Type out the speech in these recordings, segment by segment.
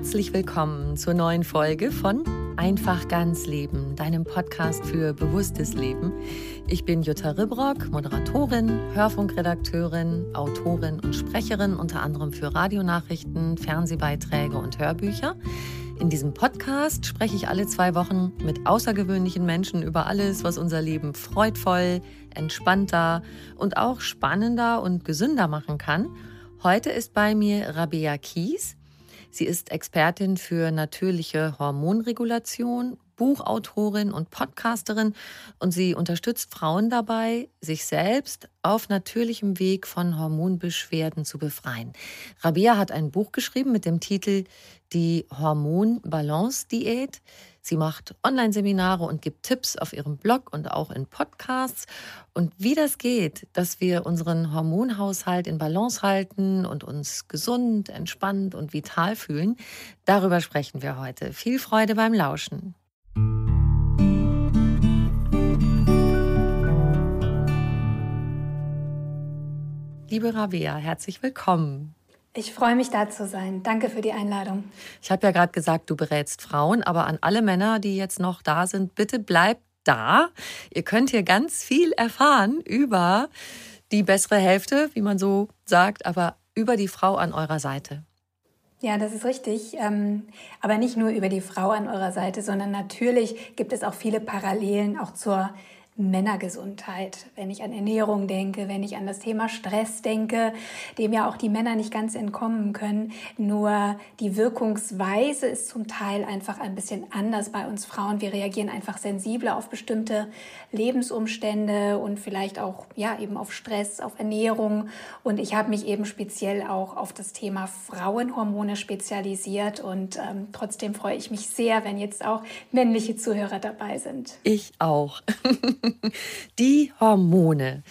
Herzlich willkommen zur neuen Folge von Einfach ganz Leben, deinem Podcast für bewusstes Leben. Ich bin Jutta Ribrock, Moderatorin, Hörfunkredakteurin, Autorin und Sprecherin, unter anderem für Radionachrichten, Fernsehbeiträge und Hörbücher. In diesem Podcast spreche ich alle zwei Wochen mit außergewöhnlichen Menschen über alles, was unser Leben freudvoll, entspannter und auch spannender und gesünder machen kann. Heute ist bei mir Rabea Kies. Sie ist Expertin für natürliche Hormonregulation, Buchautorin und Podcasterin und sie unterstützt Frauen dabei, sich selbst auf natürlichem Weg von Hormonbeschwerden zu befreien. Rabea hat ein Buch geschrieben mit dem Titel Die Hormonbalance-Diät. Sie macht Online-Seminare und gibt Tipps auf ihrem Blog und auch in Podcasts. Und wie das geht, dass wir unseren Hormonhaushalt in Balance halten und uns gesund, entspannt und vital fühlen, darüber sprechen wir heute. Viel Freude beim Lauschen. Liebe Rabea, herzlich willkommen. Ich freue mich, da zu sein. Danke für die Einladung. Ich habe ja gerade gesagt, du berätst Frauen, aber an alle Männer, die jetzt noch da sind, bitte bleibt da. Ihr könnt hier ganz viel erfahren über die bessere Hälfte, wie man so sagt, aber über die Frau an eurer Seite. Ja, das ist richtig. Ähm, aber nicht nur über die Frau an eurer Seite, sondern natürlich gibt es auch viele Parallelen auch zur Männergesundheit, wenn ich an Ernährung denke, wenn ich an das Thema Stress denke, dem ja auch die Männer nicht ganz entkommen können. Nur die Wirkungsweise ist zum Teil einfach ein bisschen anders bei uns Frauen. Wir reagieren einfach sensibler auf bestimmte Lebensumstände und vielleicht auch ja eben auf Stress, auf Ernährung. Und ich habe mich eben speziell auch auf das Thema Frauenhormone spezialisiert. Und ähm, trotzdem freue ich mich sehr, wenn jetzt auch männliche Zuhörer dabei sind. Ich auch. die Hormone.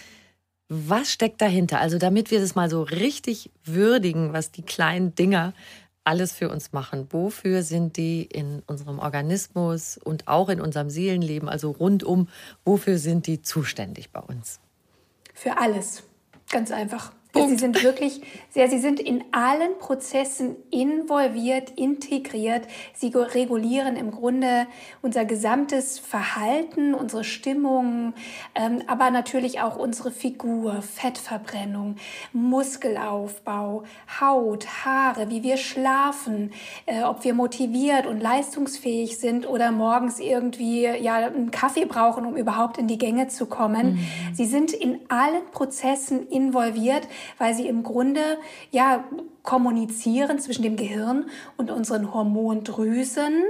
Was steckt dahinter? Also damit wir das mal so richtig würdigen, was die kleinen Dinger alles für uns machen. Wofür sind die in unserem Organismus und auch in unserem Seelenleben, also rundum, wofür sind die zuständig bei uns? Für alles. Ganz einfach. Punkt. Sie sind wirklich, ja, sie sind in allen Prozessen involviert, integriert. Sie regulieren im Grunde unser gesamtes Verhalten, unsere Stimmung, ähm, aber natürlich auch unsere Figur, Fettverbrennung, Muskelaufbau, Haut, Haare, wie wir schlafen, äh, ob wir motiviert und leistungsfähig sind oder morgens irgendwie ja einen Kaffee brauchen, um überhaupt in die Gänge zu kommen. Mhm. Sie sind in allen Prozessen involviert weil sie im Grunde ja kommunizieren zwischen dem Gehirn und unseren Hormondrüsen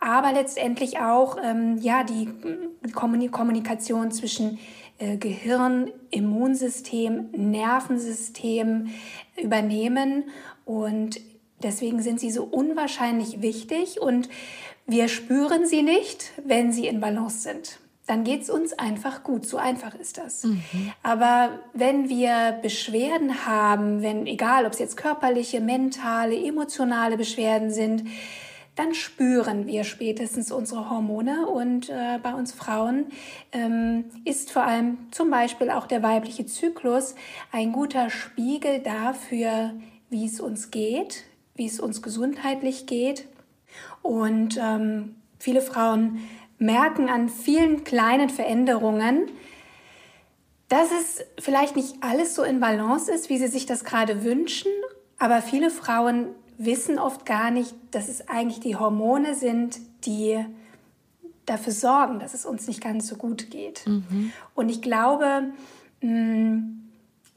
aber letztendlich auch ähm, ja, die Kommunikation zwischen äh, Gehirn, Immunsystem, Nervensystem übernehmen. Und deswegen sind sie so unwahrscheinlich wichtig und wir spüren sie nicht, wenn sie in Balance sind. Dann geht es uns einfach gut. So einfach ist das. Mhm. Aber wenn wir Beschwerden haben, wenn, egal ob es jetzt körperliche, mentale, emotionale Beschwerden sind, dann spüren wir spätestens unsere Hormone. Und äh, bei uns Frauen ähm, ist vor allem zum Beispiel auch der weibliche Zyklus ein guter Spiegel dafür, wie es uns geht, wie es uns gesundheitlich geht. Und ähm, viele Frauen merken an vielen kleinen Veränderungen, dass es vielleicht nicht alles so in Balance ist, wie sie sich das gerade wünschen, aber viele Frauen wissen oft gar nicht, dass es eigentlich die Hormone sind, die dafür sorgen, dass es uns nicht ganz so gut geht. Mhm. Und ich glaube, mm,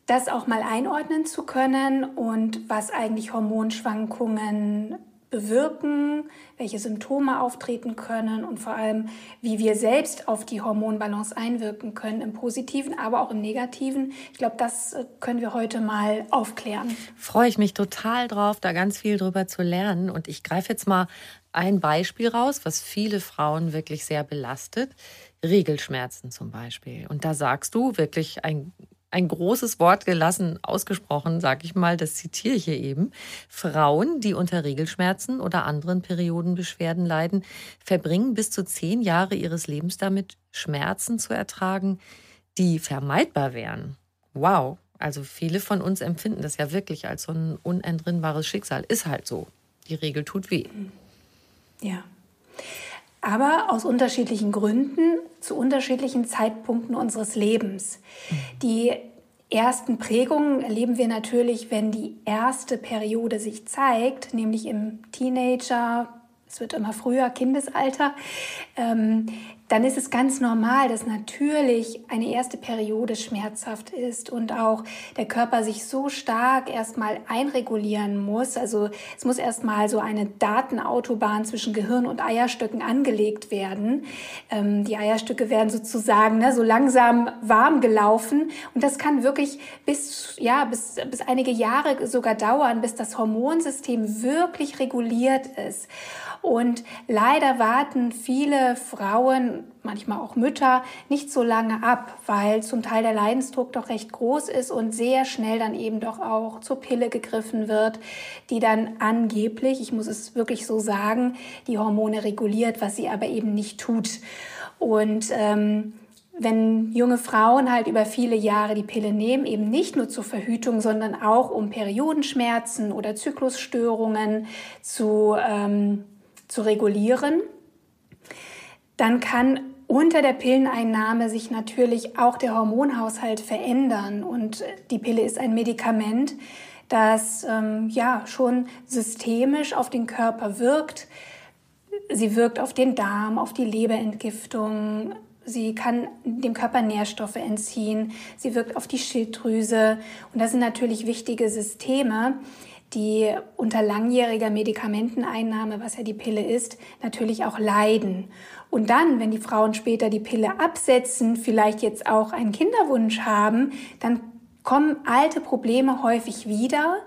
das auch mal einordnen zu können und was eigentlich Hormonschwankungen bewirken, welche Symptome auftreten können und vor allem, wie wir selbst auf die Hormonbalance einwirken können, im positiven, aber auch im negativen. Ich glaube, das äh, können wir heute mal aufklären. Freue ich mich total drauf, da ganz viel drüber zu lernen. Und ich greife jetzt mal ein Beispiel raus, was viele Frauen wirklich sehr belastet. Regelschmerzen zum Beispiel. Und da sagst du wirklich ein ein großes Wort gelassen ausgesprochen, sage ich mal, das zitiere ich hier eben. Frauen, die unter Regelschmerzen oder anderen Periodenbeschwerden leiden, verbringen bis zu zehn Jahre ihres Lebens damit, Schmerzen zu ertragen, die vermeidbar wären. Wow. Also viele von uns empfinden das ja wirklich als so ein unentrinnbares Schicksal. Ist halt so. Die Regel tut weh. Ja. Aber aus unterschiedlichen Gründen zu unterschiedlichen Zeitpunkten unseres Lebens. Die ersten Prägungen erleben wir natürlich, wenn die erste Periode sich zeigt, nämlich im Teenager, es wird immer früher, Kindesalter. Ähm, dann ist es ganz normal, dass natürlich eine erste Periode schmerzhaft ist und auch der Körper sich so stark erstmal einregulieren muss. Also es muss erstmal so eine Datenautobahn zwischen Gehirn und Eierstöcken angelegt werden. Ähm, die Eierstöcke werden sozusagen ne, so langsam warm gelaufen und das kann wirklich bis, ja, bis, bis einige Jahre sogar dauern, bis das Hormonsystem wirklich reguliert ist. Und leider warten viele Frauen, manchmal auch Mütter, nicht so lange ab, weil zum Teil der Leidensdruck doch recht groß ist und sehr schnell dann eben doch auch zur Pille gegriffen wird, die dann angeblich, ich muss es wirklich so sagen, die Hormone reguliert, was sie aber eben nicht tut. Und ähm, wenn junge Frauen halt über viele Jahre die Pille nehmen, eben nicht nur zur Verhütung, sondern auch um Periodenschmerzen oder Zyklusstörungen zu ähm, zu regulieren, dann kann unter der Pilleneinnahme sich natürlich auch der Hormonhaushalt verändern. Und die Pille ist ein Medikament, das ähm, ja schon systemisch auf den Körper wirkt. Sie wirkt auf den Darm, auf die Leberentgiftung. Sie kann dem Körper Nährstoffe entziehen. Sie wirkt auf die Schilddrüse. Und das sind natürlich wichtige Systeme, die unter langjähriger Medikamenteneinnahme, was ja die Pille ist, natürlich auch leiden. Und dann, wenn die Frauen später die Pille absetzen, vielleicht jetzt auch einen Kinderwunsch haben, dann kommen alte Probleme häufig wieder.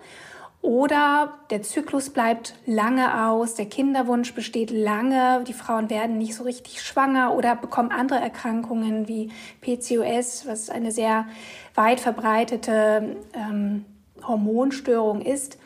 Oder der Zyklus bleibt lange aus, der Kinderwunsch besteht lange, die Frauen werden nicht so richtig schwanger oder bekommen andere Erkrankungen wie PCOS, was eine sehr weit verbreitete ähm, Hormonstörung ist.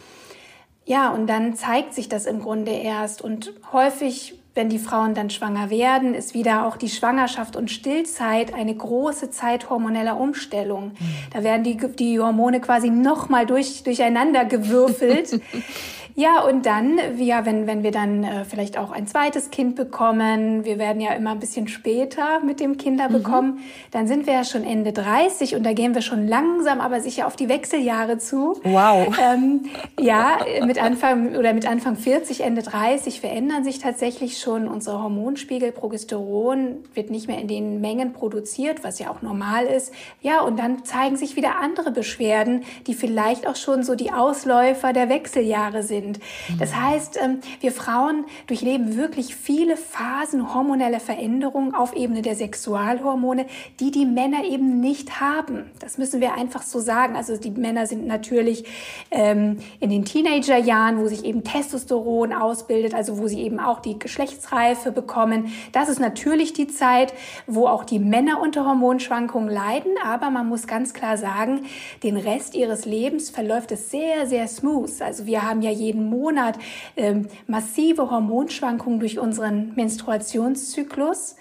Ja, und dann zeigt sich das im Grunde erst. Und häufig, wenn die Frauen dann schwanger werden, ist wieder auch die Schwangerschaft und Stillzeit eine große Zeit hormoneller Umstellung. Mhm. Da werden die, die Hormone quasi nochmal durch, durcheinander gewürfelt. Ja, und dann, ja, wenn, wenn wir dann äh, vielleicht auch ein zweites Kind bekommen, wir werden ja immer ein bisschen später mit dem Kinder mhm. bekommen, dann sind wir ja schon Ende 30 und da gehen wir schon langsam, aber sicher auf die Wechseljahre zu. Wow. Ähm, ja, mit Anfang oder mit Anfang 40, Ende 30 verändern sich tatsächlich schon unsere Hormonspiegel. Progesteron wird nicht mehr in den Mengen produziert, was ja auch normal ist. Ja, und dann zeigen sich wieder andere Beschwerden, die vielleicht auch schon so die Ausläufer der Wechseljahre sind sind. Das heißt, ähm, wir Frauen durchleben wirklich viele Phasen hormoneller Veränderungen auf Ebene der Sexualhormone, die die Männer eben nicht haben. Das müssen wir einfach so sagen. Also die Männer sind natürlich ähm, in den Teenagerjahren, wo sich eben Testosteron ausbildet, also wo sie eben auch die Geschlechtsreife bekommen. Das ist natürlich die Zeit, wo auch die Männer unter Hormonschwankungen leiden. Aber man muss ganz klar sagen, den Rest ihres Lebens verläuft es sehr, sehr smooth. Also wir haben ja jeden Monat ähm, massive Hormonschwankungen durch unseren Menstruationszyklus.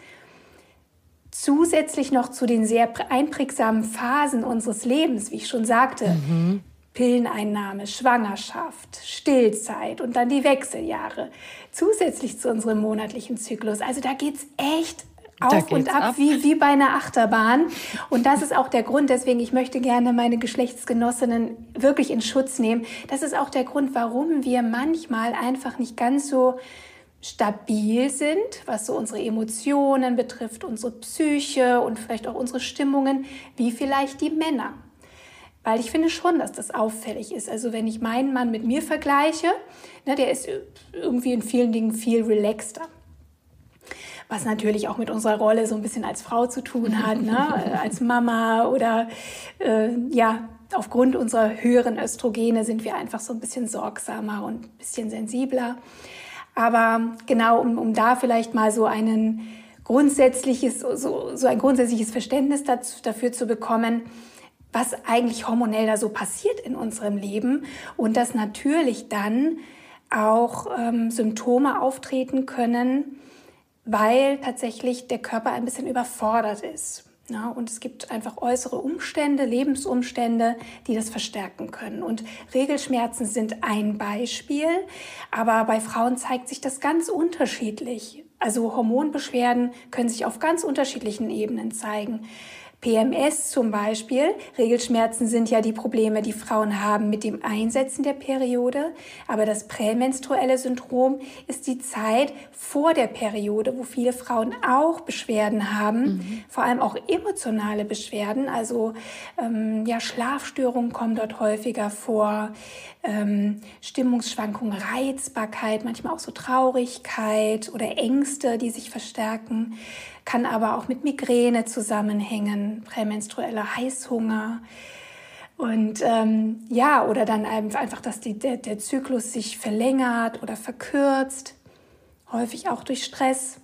Zusätzlich noch zu den sehr einprägsamen Phasen unseres Lebens, wie ich schon sagte, mhm. Pilleneinnahme, Schwangerschaft, Stillzeit und dann die Wechseljahre. Zusätzlich zu unserem monatlichen Zyklus. Also da geht es echt auf und ab, ab, Wie, wie bei einer Achterbahn. Und das ist auch der Grund, deswegen ich möchte gerne meine Geschlechtsgenossinnen wirklich in Schutz nehmen. Das ist auch der Grund, warum wir manchmal einfach nicht ganz so stabil sind, was so unsere Emotionen betrifft, unsere Psyche und vielleicht auch unsere Stimmungen, wie vielleicht die Männer. Weil ich finde schon, dass das auffällig ist. Also wenn ich meinen Mann mit mir vergleiche, ne, der ist irgendwie in vielen Dingen viel relaxter was natürlich auch mit unserer Rolle so ein bisschen als Frau zu tun hat, ne? als Mama oder äh, ja, aufgrund unserer höheren Östrogene sind wir einfach so ein bisschen sorgsamer und ein bisschen sensibler. Aber genau, um, um da vielleicht mal so einen grundsätzliches, so, so ein grundsätzliches Verständnis dazu, dafür zu bekommen, was eigentlich hormonell da so passiert in unserem Leben und dass natürlich dann auch ähm, Symptome auftreten können, weil tatsächlich der Körper ein bisschen überfordert ist. Ja, und es gibt einfach äußere Umstände, Lebensumstände, die das verstärken können. Und Regelschmerzen sind ein Beispiel, aber bei Frauen zeigt sich das ganz unterschiedlich. Also Hormonbeschwerden können sich auf ganz unterschiedlichen Ebenen zeigen. PMS zum Beispiel, Regelschmerzen sind ja die Probleme, die Frauen haben mit dem Einsetzen der Periode, aber das prämenstruelle Syndrom ist die Zeit vor der Periode, wo viele Frauen auch Beschwerden haben, mhm. vor allem auch emotionale Beschwerden, also ähm, ja Schlafstörungen kommen dort häufiger vor, ähm, Stimmungsschwankungen, Reizbarkeit, manchmal auch so Traurigkeit oder Ängste, die sich verstärken kann aber auch mit Migräne zusammenhängen, prämenstrueller Heißhunger. Und ähm, ja, oder dann einfach, dass die, der, der Zyklus sich verlängert oder verkürzt, häufig auch durch Stress.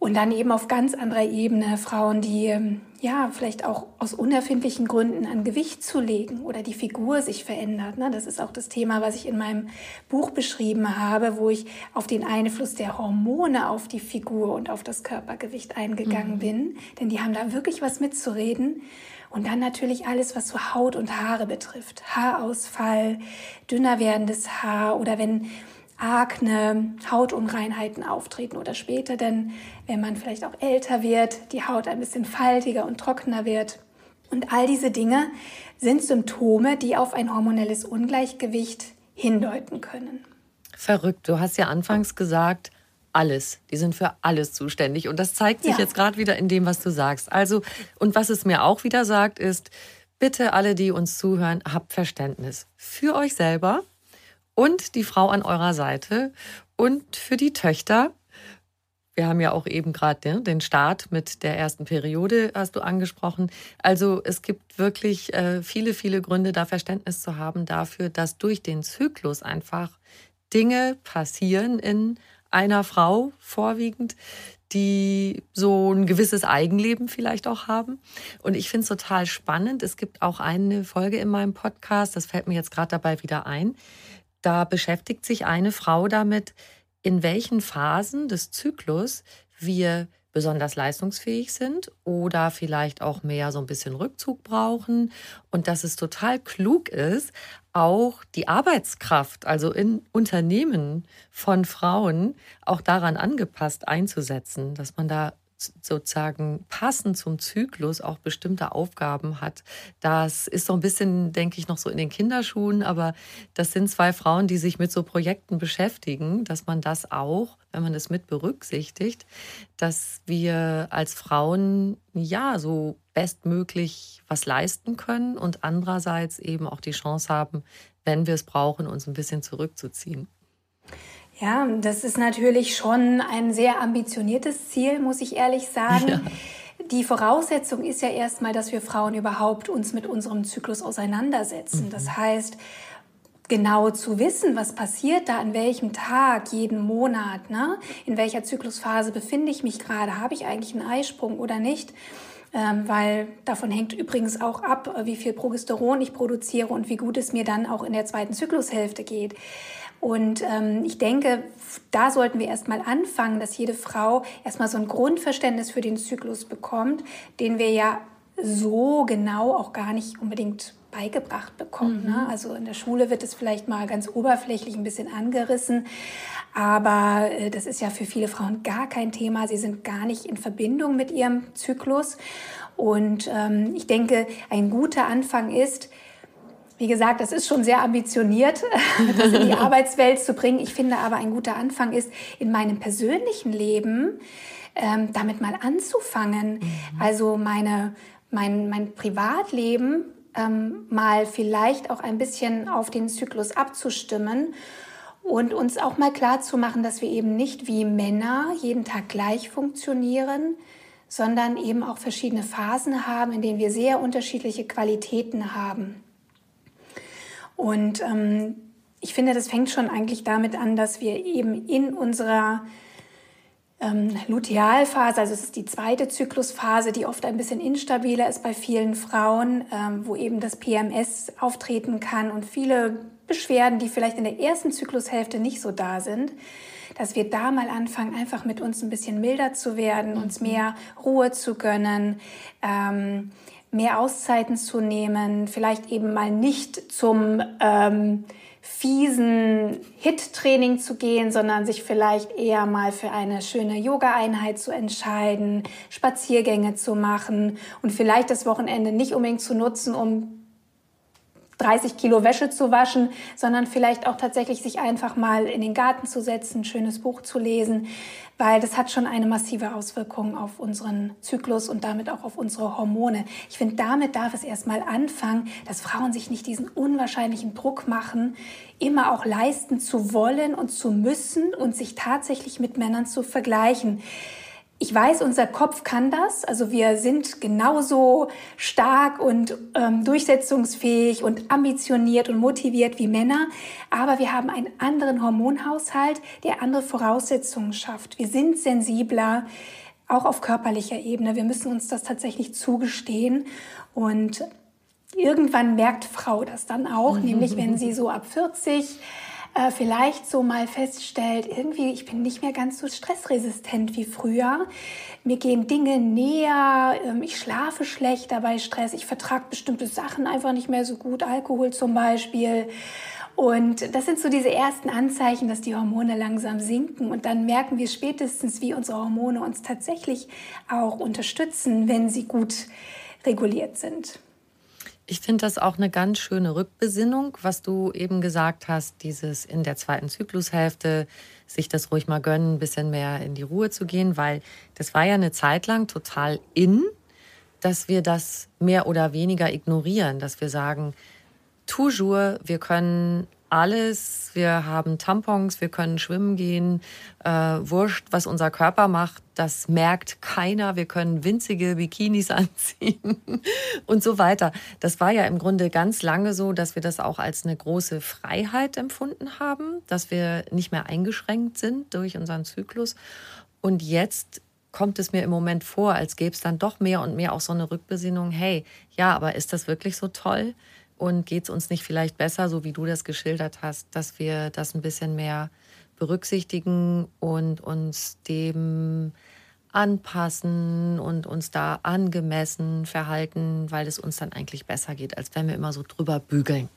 Und dann eben auf ganz anderer Ebene Frauen, die ähm, ja vielleicht auch aus unerfindlichen Gründen an Gewicht zu legen oder die Figur sich verändert. Ne? Das ist auch das Thema, was ich in meinem Buch beschrieben habe, wo ich auf den Einfluss der Hormone auf die Figur und auf das Körpergewicht eingegangen mhm. bin. Denn die haben da wirklich was mitzureden. Und dann natürlich alles, was so Haut und Haare betrifft. Haarausfall, dünner werdendes Haar oder wenn Akne, Hautunreinheiten auftreten oder später, denn wenn man vielleicht auch älter wird, die Haut ein bisschen faltiger und trockener wird. Und all diese Dinge sind Symptome, die auf ein hormonelles Ungleichgewicht hindeuten können. Verrückt. Du hast ja anfangs gesagt, alles. Die sind für alles zuständig. Und das zeigt sich ja. jetzt gerade wieder in dem, was du sagst. Also, und was es mir auch wieder sagt, ist, bitte alle, die uns zuhören, habt Verständnis für euch selber, und die Frau an eurer Seite und für die Töchter. Wir haben ja auch eben gerade ne, den Start mit der ersten Periode, hast du angesprochen. Also es gibt wirklich äh, viele, viele Gründe, da Verständnis zu haben dafür, dass durch den Zyklus einfach Dinge passieren in einer Frau vorwiegend, die so ein gewisses Eigenleben vielleicht auch haben. Und ich finde es total spannend. Es gibt auch eine Folge in meinem Podcast, das fällt mir jetzt gerade dabei wieder ein. Da beschäftigt sich eine Frau damit, in welchen Phasen des Zyklus wir besonders leistungsfähig sind oder vielleicht auch mehr so ein bisschen Rückzug brauchen. Und dass es total klug ist, auch die Arbeitskraft, also in Unternehmen von Frauen, auch daran angepasst einzusetzen, dass man da sozusagen passend zum Zyklus auch bestimmte Aufgaben hat. Das ist so ein bisschen, denke ich, noch so in den Kinderschuhen, aber das sind zwei Frauen, die sich mit so Projekten beschäftigen, dass man das auch, wenn man das mit berücksichtigt, dass wir als Frauen ja so bestmöglich was leisten können und andererseits eben auch die Chance haben, wenn wir es brauchen, uns ein bisschen zurückzuziehen. Ja, das ist natürlich schon ein sehr ambitioniertes Ziel, muss ich ehrlich sagen. Ja. Die Voraussetzung ist ja erstmal, dass wir Frauen überhaupt uns mit unserem Zyklus auseinandersetzen. Mhm. Das heißt, genau zu wissen, was passiert da an welchem Tag, jeden Monat, ne? in welcher Zyklusphase befinde ich mich gerade, habe ich eigentlich einen Eisprung oder nicht. Ähm, weil davon hängt übrigens auch ab, wie viel Progesteron ich produziere und wie gut es mir dann auch in der zweiten Zyklushälfte geht. Und ähm, ich denke, da sollten wir erstmal anfangen, dass jede Frau erstmal so ein Grundverständnis für den Zyklus bekommt, den wir ja so genau auch gar nicht unbedingt beigebracht bekommen. Ne? Mhm. Ne? Also in der Schule wird es vielleicht mal ganz oberflächlich ein bisschen angerissen, aber äh, das ist ja für viele Frauen gar kein Thema. Sie sind gar nicht in Verbindung mit ihrem Zyklus. Und ähm, ich denke, ein guter Anfang ist, wie gesagt, das ist schon sehr ambitioniert, das in die Arbeitswelt zu bringen. Ich finde aber, ein guter Anfang ist, in meinem persönlichen Leben ähm, damit mal anzufangen. Mhm. Also meine, mein, mein Privatleben ähm, mal vielleicht auch ein bisschen auf den Zyklus abzustimmen und uns auch mal klar zu machen, dass wir eben nicht wie Männer jeden Tag gleich funktionieren, sondern eben auch verschiedene Phasen haben, in denen wir sehr unterschiedliche Qualitäten haben. Und ähm, ich finde, das fängt schon eigentlich damit an, dass wir eben in unserer ähm, Lutealphase, also es ist die zweite Zyklusphase, die oft ein bisschen instabiler ist bei vielen Frauen, ähm, wo eben das PMS auftreten kann und viele Beschwerden, die vielleicht in der ersten Zyklushälfte nicht so da sind, dass wir da mal anfangen, einfach mit uns ein bisschen milder zu werden, uns mhm. mehr Ruhe zu gönnen. Ähm, mehr Auszeiten zu nehmen, vielleicht eben mal nicht zum ähm, fiesen Hit-Training zu gehen, sondern sich vielleicht eher mal für eine schöne Yoga-Einheit zu entscheiden, Spaziergänge zu machen und vielleicht das Wochenende nicht unbedingt zu nutzen, um 30 Kilo Wäsche zu waschen, sondern vielleicht auch tatsächlich sich einfach mal in den Garten zu setzen, ein schönes Buch zu lesen, weil das hat schon eine massive Auswirkung auf unseren Zyklus und damit auch auf unsere Hormone. Ich finde, damit darf es erstmal anfangen, dass Frauen sich nicht diesen unwahrscheinlichen Druck machen, immer auch leisten zu wollen und zu müssen und sich tatsächlich mit Männern zu vergleichen. Ich weiß, unser Kopf kann das. Also wir sind genauso stark und ähm, durchsetzungsfähig und ambitioniert und motiviert wie Männer. Aber wir haben einen anderen Hormonhaushalt, der andere Voraussetzungen schafft. Wir sind sensibler, auch auf körperlicher Ebene. Wir müssen uns das tatsächlich zugestehen. Und irgendwann merkt Frau das dann auch, nämlich wenn sie so ab 40 äh, vielleicht so mal feststellt, irgendwie, ich bin nicht mehr ganz so stressresistent wie früher. Mir gehen Dinge näher, ähm, ich schlafe schlechter bei Stress, ich vertrage bestimmte Sachen einfach nicht mehr so gut, Alkohol zum Beispiel. Und das sind so diese ersten Anzeichen, dass die Hormone langsam sinken. Und dann merken wir spätestens, wie unsere Hormone uns tatsächlich auch unterstützen, wenn sie gut reguliert sind. Ich finde das auch eine ganz schöne Rückbesinnung, was du eben gesagt hast, dieses in der zweiten Zyklushälfte sich das ruhig mal gönnen, ein bisschen mehr in die Ruhe zu gehen, weil das war ja eine Zeit lang total in, dass wir das mehr oder weniger ignorieren, dass wir sagen, toujours, wir können alles. Wir haben Tampons, wir können schwimmen gehen. Äh, wurscht, was unser Körper macht, das merkt keiner. Wir können winzige Bikinis anziehen und so weiter. Das war ja im Grunde ganz lange so, dass wir das auch als eine große Freiheit empfunden haben, dass wir nicht mehr eingeschränkt sind durch unseren Zyklus. Und jetzt kommt es mir im Moment vor, als gäbe es dann doch mehr und mehr auch so eine Rückbesinnung, hey, ja, aber ist das wirklich so toll? Und geht es uns nicht vielleicht besser, so wie du das geschildert hast, dass wir das ein bisschen mehr berücksichtigen und uns dem anpassen und uns da angemessen verhalten, weil es uns dann eigentlich besser geht, als wenn wir immer so drüber bügeln.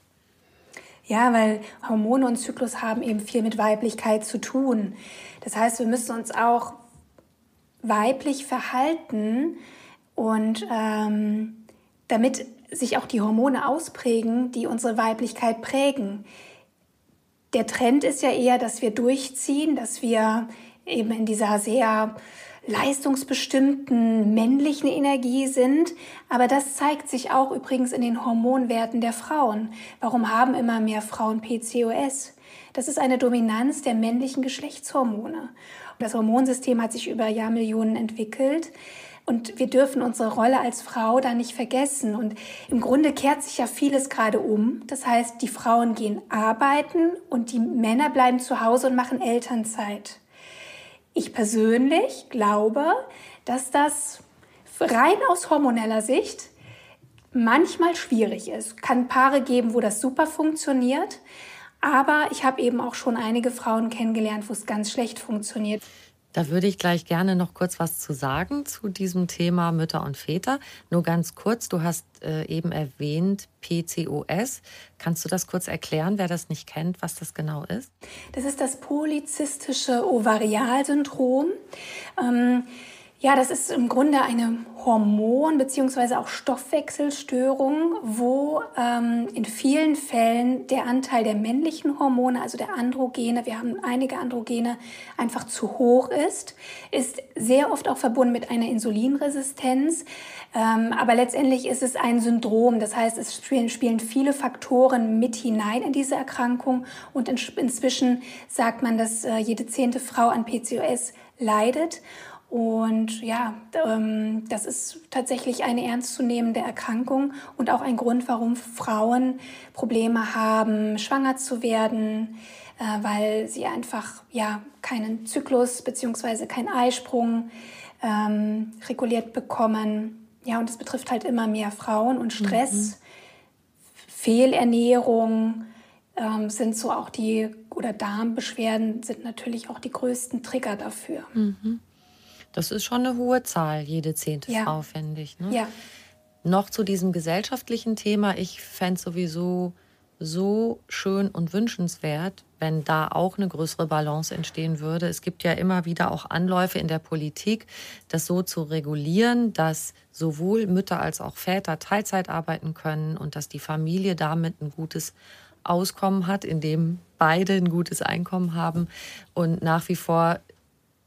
Ja, weil Hormone und Zyklus haben eben viel mit Weiblichkeit zu tun. Das heißt, wir müssen uns auch weiblich verhalten und ähm, damit sich auch die Hormone ausprägen, die unsere Weiblichkeit prägen. Der Trend ist ja eher, dass wir durchziehen, dass wir eben in dieser sehr leistungsbestimmten männlichen Energie sind. Aber das zeigt sich auch übrigens in den Hormonwerten der Frauen. Warum haben immer mehr Frauen PCOS? Das ist eine Dominanz der männlichen Geschlechtshormone. Das Hormonsystem hat sich über Jahrmillionen entwickelt. Und wir dürfen unsere Rolle als Frau da nicht vergessen. Und im Grunde kehrt sich ja vieles gerade um. Das heißt, die Frauen gehen arbeiten und die Männer bleiben zu Hause und machen Elternzeit. Ich persönlich glaube, dass das rein aus hormoneller Sicht manchmal schwierig ist. Kann Paare geben, wo das super funktioniert. Aber ich habe eben auch schon einige Frauen kennengelernt, wo es ganz schlecht funktioniert. Da würde ich gleich gerne noch kurz was zu sagen zu diesem Thema Mütter und Väter. Nur ganz kurz, du hast äh, eben erwähnt PCOS. Kannst du das kurz erklären, wer das nicht kennt, was das genau ist? Das ist das polyzystische Ovarialsyndrom. Ähm, ja, das ist im Grunde eine Hormon- bzw. auch Stoffwechselstörung, wo ähm, in vielen Fällen der Anteil der männlichen Hormone, also der Androgene, wir haben einige Androgene, einfach zu hoch ist, ist sehr oft auch verbunden mit einer Insulinresistenz. Ähm, aber letztendlich ist es ein Syndrom, das heißt, es spielen, spielen viele Faktoren mit hinein in diese Erkrankung und in, inzwischen sagt man, dass äh, jede zehnte Frau an PCOS leidet. Und ja, ähm, das ist tatsächlich eine ernstzunehmende Erkrankung und auch ein Grund, warum Frauen Probleme haben, schwanger zu werden, äh, weil sie einfach ja keinen Zyklus beziehungsweise keinen Eisprung ähm, reguliert bekommen. Ja, und es betrifft halt immer mehr Frauen und Stress, mhm. Fehlernährung ähm, sind so auch die oder Darmbeschwerden sind natürlich auch die größten Trigger dafür. Mhm. Das ist schon eine hohe Zahl, jede zehnte ja. Frau, finde ich. Ne? Ja. Noch zu diesem gesellschaftlichen Thema. Ich fände sowieso so schön und wünschenswert, wenn da auch eine größere Balance entstehen würde. Es gibt ja immer wieder auch Anläufe in der Politik, das so zu regulieren, dass sowohl Mütter als auch Väter Teilzeit arbeiten können und dass die Familie damit ein gutes Auskommen hat, indem beide ein gutes Einkommen haben. Und nach wie vor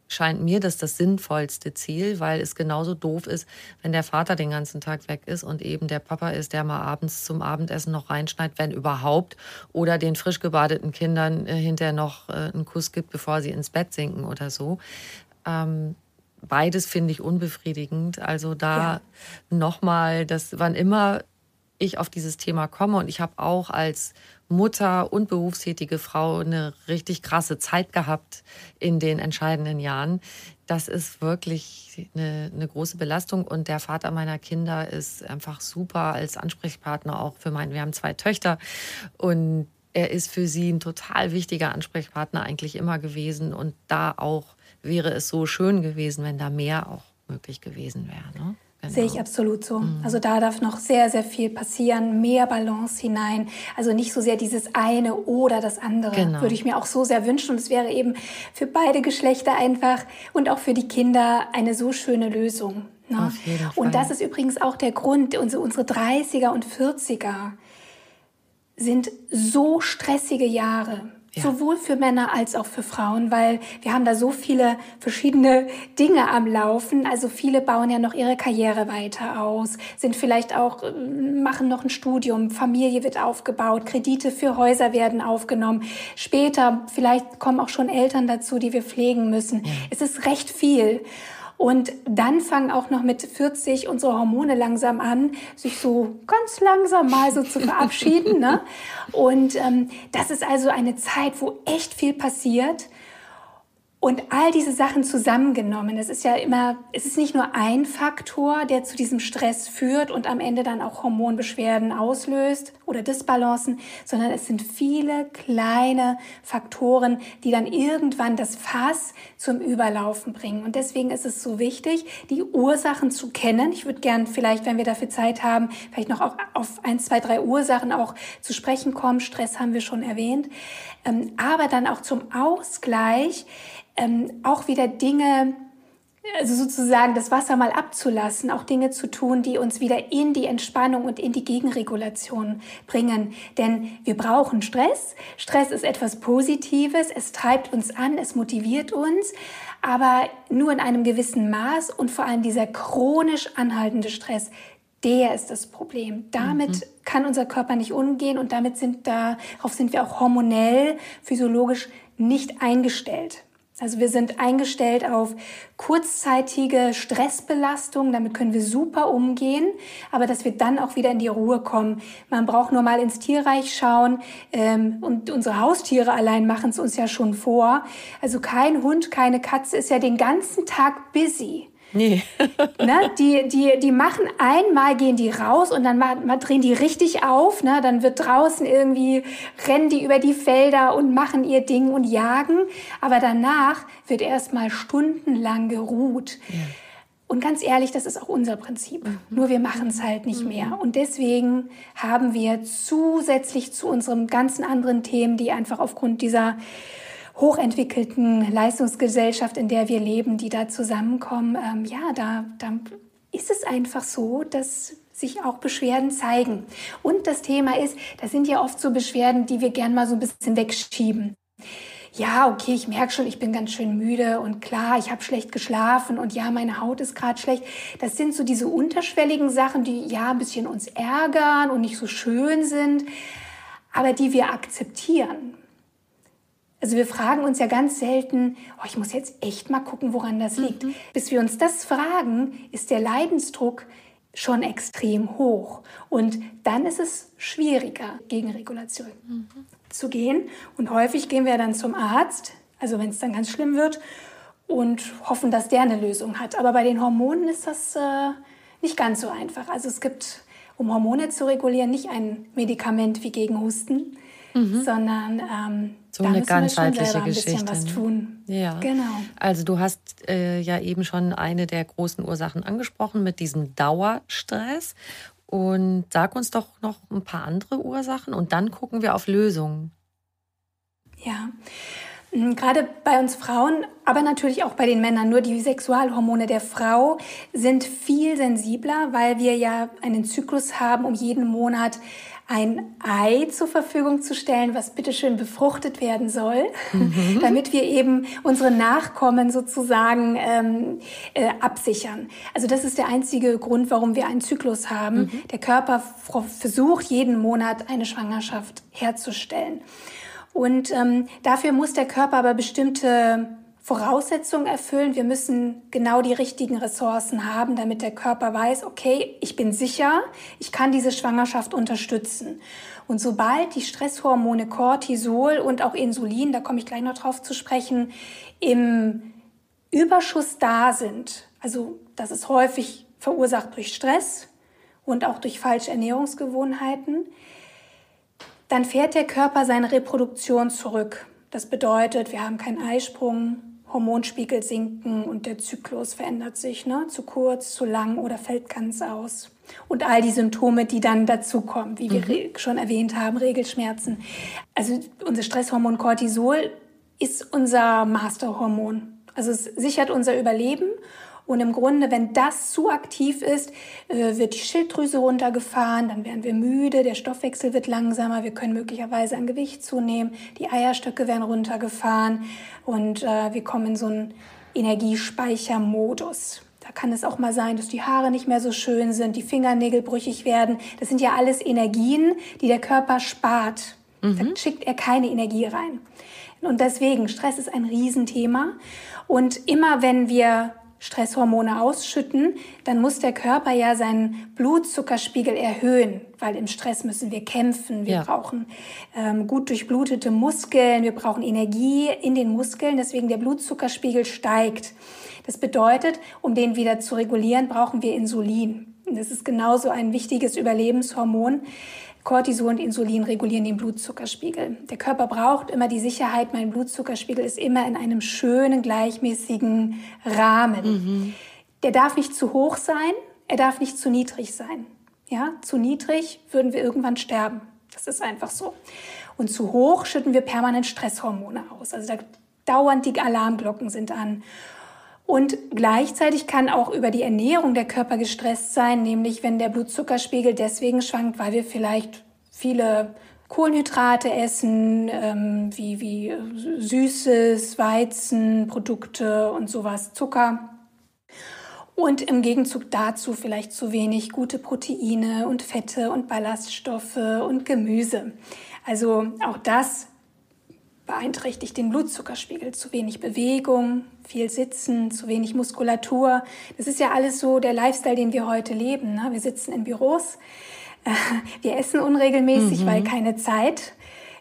scheint mir das das sinnvollste Ziel, weil es genauso doof ist, wenn der Vater den ganzen Tag weg ist und eben der Papa ist, der mal abends zum Abendessen noch reinschneidet, wenn überhaupt, oder den frisch gebadeten Kindern äh, hinterher noch äh, einen Kuss gibt, bevor sie ins Bett sinken oder so. Ähm, beides finde ich unbefriedigend. Also da ja. nochmal, dass wann immer ich auf dieses Thema komme und ich habe auch als Mutter und berufstätige Frau eine richtig krasse Zeit gehabt in den entscheidenden Jahren. Das ist wirklich eine, eine, große Belastung und der Vater meiner Kinder ist einfach super als Ansprechpartner auch für meinen. Wir haben zwei Töchter und er ist für sie ein total wichtiger Ansprechpartner eigentlich immer gewesen und da auch wäre es so schön gewesen, wenn da mehr auch möglich gewesen wäre. Ne? Genau. Sehe ich absolut so. Mhm. Also da darf noch sehr, sehr viel passieren, mehr Balance hinein. Also nicht so sehr dieses eine oder das andere. Genau. Würde ich mir auch so sehr wünschen. Und es wäre eben für beide Geschlechter einfach und auch für die Kinder eine so schöne Lösung. Ne? Und das ist übrigens auch der Grund, unsere 30er und 40er sind so stressige Jahre. Ja. Sowohl für Männer als auch für Frauen, weil wir haben da so viele verschiedene Dinge am Laufen. Also viele bauen ja noch ihre Karriere weiter aus, sind vielleicht auch, äh, machen noch ein Studium, Familie wird aufgebaut, Kredite für Häuser werden aufgenommen. Später vielleicht kommen auch schon Eltern dazu, die wir pflegen müssen. Ja. Es ist recht viel. Und dann fangen auch noch mit 40 unsere Hormone langsam an, sich so ganz langsam mal so zu verabschieden. ne? Und ähm, das ist also eine Zeit, wo echt viel passiert. Und all diese Sachen zusammengenommen, es ist ja immer, es ist nicht nur ein Faktor, der zu diesem Stress führt und am Ende dann auch Hormonbeschwerden auslöst oder Disbalancen, sondern es sind viele kleine Faktoren, die dann irgendwann das Fass zum Überlaufen bringen. Und deswegen ist es so wichtig, die Ursachen zu kennen. Ich würde gern vielleicht, wenn wir dafür Zeit haben, vielleicht noch auf, auf ein, zwei, drei Ursachen auch zu sprechen kommen. Stress haben wir schon erwähnt. Ähm, aber dann auch zum Ausgleich ähm, auch wieder Dinge also sozusagen das Wasser mal abzulassen, auch Dinge zu tun, die uns wieder in die Entspannung und in die Gegenregulation bringen. Denn wir brauchen Stress. Stress ist etwas Positives. Es treibt uns an, es motiviert uns, aber nur in einem gewissen Maß und vor allem dieser chronisch anhaltende Stress, der ist das Problem. Damit mhm. kann unser Körper nicht umgehen und damit sind darauf sind wir auch hormonell, physiologisch nicht eingestellt. Also wir sind eingestellt auf kurzzeitige Stressbelastung, damit können wir super umgehen, aber dass wir dann auch wieder in die Ruhe kommen. Man braucht nur mal ins Tierreich schauen ähm, und unsere Haustiere allein machen es uns ja schon vor. Also kein Hund, keine Katze ist ja den ganzen Tag busy. Nee. ne? die, die, die machen einmal, gehen die raus und dann mal, mal drehen die richtig auf. Ne? Dann wird draußen irgendwie, rennen die über die Felder und machen ihr Ding und jagen. Aber danach wird erstmal stundenlang geruht. Ja. Und ganz ehrlich, das ist auch unser Prinzip. Mhm. Nur wir machen es halt nicht mhm. mehr. Und deswegen haben wir zusätzlich zu unseren ganzen anderen Themen, die einfach aufgrund dieser hochentwickelten Leistungsgesellschaft, in der wir leben, die da zusammenkommen, ähm, ja, da, da ist es einfach so, dass sich auch Beschwerden zeigen. Und das Thema ist, das sind ja oft so Beschwerden, die wir gern mal so ein bisschen wegschieben. Ja, okay, ich merke schon, ich bin ganz schön müde und klar, ich habe schlecht geschlafen und ja, meine Haut ist gerade schlecht. Das sind so diese unterschwelligen Sachen, die ja ein bisschen uns ärgern und nicht so schön sind, aber die wir akzeptieren. Also wir fragen uns ja ganz selten, oh, ich muss jetzt echt mal gucken, woran das liegt. Mhm. Bis wir uns das fragen, ist der Leidensdruck schon extrem hoch. Und dann ist es schwieriger, gegen Regulation mhm. zu gehen. Und häufig gehen wir dann zum Arzt, also wenn es dann ganz schlimm wird, und hoffen, dass der eine Lösung hat. Aber bei den Hormonen ist das äh, nicht ganz so einfach. Also es gibt, um Hormone zu regulieren, nicht ein Medikament wie gegen Husten, mhm. sondern ähm, so da eine ganzheitliche Geschichte. Ein was ne? tun. Ja. Genau. Also du hast äh, ja eben schon eine der großen Ursachen angesprochen mit diesem Dauerstress. Und sag uns doch noch ein paar andere Ursachen und dann gucken wir auf Lösungen. Ja. Hm, gerade bei uns Frauen, aber natürlich auch bei den Männern, nur die Sexualhormone der Frau sind viel sensibler, weil wir ja einen Zyklus haben, um jeden Monat ein Ei zur Verfügung zu stellen, was bitteschön befruchtet werden soll, mhm. damit wir eben unsere Nachkommen sozusagen ähm, äh, absichern. Also das ist der einzige Grund, warum wir einen Zyklus haben. Mhm. Der Körper versucht jeden Monat eine Schwangerschaft herzustellen. Und ähm, dafür muss der Körper aber bestimmte Voraussetzungen erfüllen. Wir müssen genau die richtigen Ressourcen haben, damit der Körper weiß, okay, ich bin sicher, ich kann diese Schwangerschaft unterstützen. Und sobald die Stresshormone Cortisol und auch Insulin, da komme ich gleich noch drauf zu sprechen, im Überschuss da sind, also das ist häufig verursacht durch Stress und auch durch falsche Ernährungsgewohnheiten, dann fährt der Körper seine Reproduktion zurück. Das bedeutet, wir haben keinen Eisprung, Hormonspiegel sinken und der Zyklus verändert sich, ne? zu kurz, zu lang oder fällt ganz aus. Und all die Symptome, die dann dazukommen, wie wir mhm. schon erwähnt haben, Regelschmerzen. Also unser Stresshormon Cortisol ist unser Masterhormon. Also es sichert unser Überleben und im Grunde, wenn das zu aktiv ist, äh, wird die Schilddrüse runtergefahren, dann werden wir müde, der Stoffwechsel wird langsamer, wir können möglicherweise an Gewicht zunehmen, die Eierstöcke werden runtergefahren und äh, wir kommen in so einen Energiespeichermodus. Da kann es auch mal sein, dass die Haare nicht mehr so schön sind, die Fingernägel brüchig werden. Das sind ja alles Energien, die der Körper spart. Mhm. Da schickt er keine Energie rein. Und deswegen, Stress ist ein Riesenthema. Und immer wenn wir Stresshormone ausschütten, dann muss der Körper ja seinen Blutzuckerspiegel erhöhen, weil im Stress müssen wir kämpfen. Wir ja. brauchen ähm, gut durchblutete Muskeln, wir brauchen Energie in den Muskeln, deswegen der Blutzuckerspiegel steigt. Das bedeutet, um den wieder zu regulieren, brauchen wir Insulin. Das ist genauso ein wichtiges Überlebenshormon. Cortisol und Insulin regulieren den Blutzuckerspiegel. Der Körper braucht immer die Sicherheit, mein Blutzuckerspiegel ist immer in einem schönen, gleichmäßigen Rahmen. Mhm. Der darf nicht zu hoch sein, er darf nicht zu niedrig sein. Ja, zu niedrig würden wir irgendwann sterben. Das ist einfach so. Und zu hoch schütten wir permanent Stresshormone aus. Also da dauernd die Alarmglocken sind an. Und gleichzeitig kann auch über die Ernährung der Körper gestresst sein, nämlich wenn der Blutzuckerspiegel deswegen schwankt, weil wir vielleicht viele Kohlenhydrate essen, ähm, wie, wie Süßes, Weizen, Produkte und sowas, Zucker. Und im Gegenzug dazu vielleicht zu wenig gute Proteine und Fette und Ballaststoffe und Gemüse. Also auch das beeinträchtigt den Blutzuckerspiegel. Zu wenig Bewegung, viel Sitzen, zu wenig Muskulatur. Das ist ja alles so der Lifestyle, den wir heute leben. Ne? Wir sitzen in Büros, wir essen unregelmäßig, mhm. weil keine Zeit.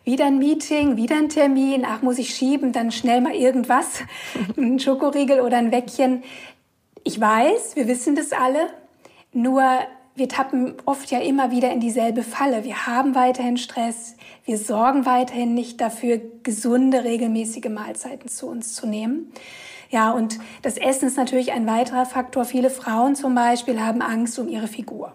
Wieder ein Meeting, wieder ein Termin, ach, muss ich schieben, dann schnell mal irgendwas, ein Schokoriegel oder ein Weckchen. Ich weiß, wir wissen das alle, nur wir tappen oft ja immer wieder in dieselbe Falle. Wir haben weiterhin Stress, wir sorgen weiterhin nicht dafür, gesunde, regelmäßige Mahlzeiten zu uns zu nehmen. Ja, und das Essen ist natürlich ein weiterer Faktor. Viele Frauen zum Beispiel haben Angst um ihre Figur.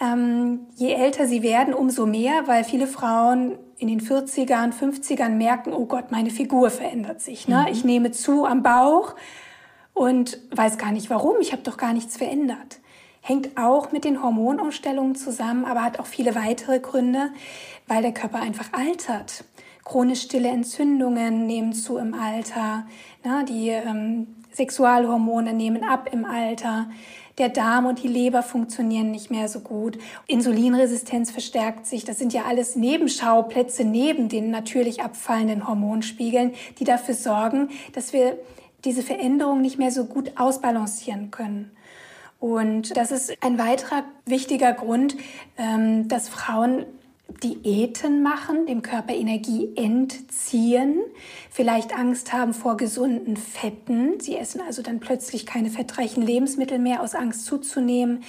Ähm, je älter sie werden, umso mehr, weil viele Frauen in den 40ern, 50ern merken, oh Gott, meine Figur verändert sich. Ne? Mhm. Ich nehme zu am Bauch und weiß gar nicht warum. Ich habe doch gar nichts verändert. Hängt auch mit den Hormonumstellungen zusammen, aber hat auch viele weitere Gründe, weil der Körper einfach altert. Chronisch stille Entzündungen nehmen zu im Alter, ne? die ähm, Sexualhormone nehmen ab im Alter der Darm und die Leber funktionieren nicht mehr so gut. Insulinresistenz verstärkt sich. Das sind ja alles Nebenschauplätze neben den natürlich abfallenden Hormonspiegeln, die dafür sorgen, dass wir diese Veränderung nicht mehr so gut ausbalancieren können. Und das ist ein weiterer wichtiger Grund, ähm, dass Frauen Diäten machen, dem Körper Energie entziehen, vielleicht Angst haben vor gesunden Fetten. Sie essen also dann plötzlich keine fettreichen Lebensmittel mehr aus Angst zuzunehmen.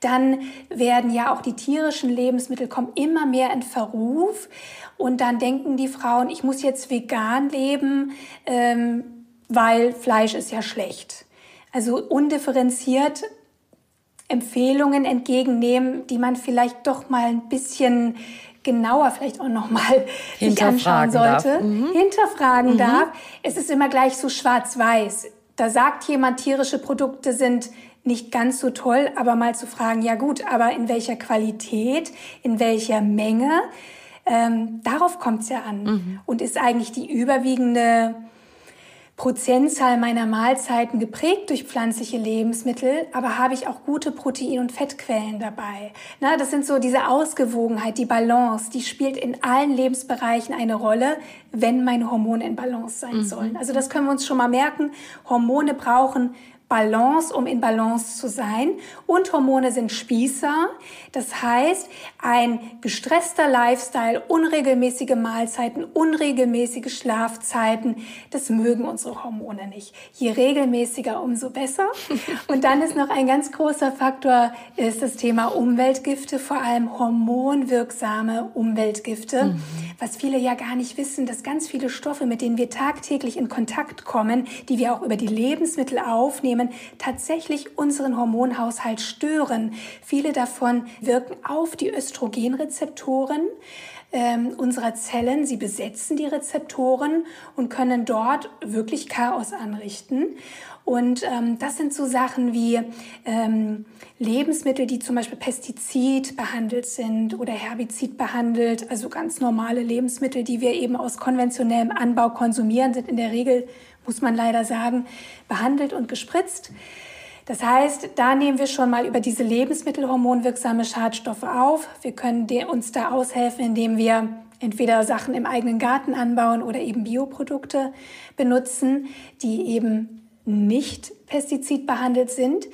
Dann werden ja auch die tierischen Lebensmittel kommen immer mehr in Verruf. Und dann denken die Frauen, ich muss jetzt vegan leben, ähm, weil Fleisch ist ja schlecht. Also undifferenziert Empfehlungen entgegennehmen, die man vielleicht doch mal ein bisschen genauer vielleicht auch noch mal sich anschauen sollte, mhm. hinterfragen mhm. darf. Es ist immer gleich so schwarz-weiß. Da sagt jemand, tierische Produkte sind nicht ganz so toll, aber mal zu fragen, ja gut, aber in welcher Qualität, in welcher Menge, ähm, darauf kommt es ja an. Mhm. Und ist eigentlich die überwiegende Prozentzahl meiner Mahlzeiten geprägt durch pflanzliche Lebensmittel, aber habe ich auch gute Protein- und Fettquellen dabei. Na, das sind so diese Ausgewogenheit, die Balance, die spielt in allen Lebensbereichen eine Rolle, wenn meine Hormone in Balance sein mhm. sollen. Also das können wir uns schon mal merken. Hormone brauchen Balance, um in Balance zu sein. Und Hormone sind Spießer. Das heißt, ein gestresster Lifestyle, unregelmäßige Mahlzeiten, unregelmäßige Schlafzeiten, das mögen unsere Hormone nicht. Je regelmäßiger, umso besser. Und dann ist noch ein ganz großer Faktor, ist das Thema Umweltgifte, vor allem hormonwirksame Umweltgifte. Mhm. Was viele ja gar nicht wissen, dass ganz viele Stoffe, mit denen wir tagtäglich in Kontakt kommen, die wir auch über die Lebensmittel aufnehmen, tatsächlich unseren Hormonhaushalt stören. Viele davon wirken auf die Östrogenrezeptoren ähm, unserer Zellen. Sie besetzen die Rezeptoren und können dort wirklich Chaos anrichten. Und ähm, das sind so Sachen wie ähm, Lebensmittel, die zum Beispiel Pestizid behandelt sind oder Herbizid behandelt, also ganz normale Lebensmittel, die wir eben aus konventionellem Anbau konsumieren, sind in der Regel muss man leider sagen, behandelt und gespritzt. Das heißt, da nehmen wir schon mal über diese Lebensmittelhormonwirksame Schadstoffe auf. Wir können uns da aushelfen, indem wir entweder Sachen im eigenen Garten anbauen oder eben Bioprodukte benutzen, die eben nicht pestizidbehandelt sind.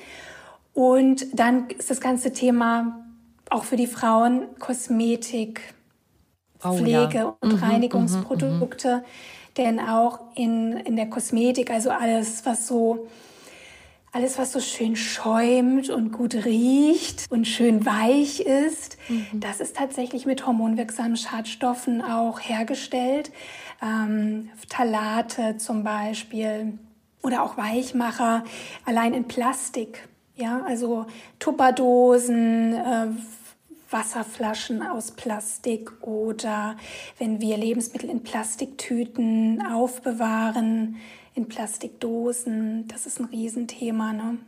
Und dann ist das ganze Thema auch für die Frauen Kosmetik, oh, Pflege ja. und mhm, Reinigungsprodukte. Mhm, mhm. Denn auch in, in der Kosmetik, also alles, was so, alles, was so schön schäumt und gut riecht und schön weich ist, mhm. das ist tatsächlich mit hormonwirksamen Schadstoffen auch hergestellt. Ähm, Talate zum Beispiel oder auch Weichmacher, allein in Plastik. Ja, also Tupperdosen, äh, Wasserflaschen aus Plastik oder wenn wir Lebensmittel in Plastiktüten aufbewahren, in Plastikdosen. Das ist ein Riesenthema. Ne?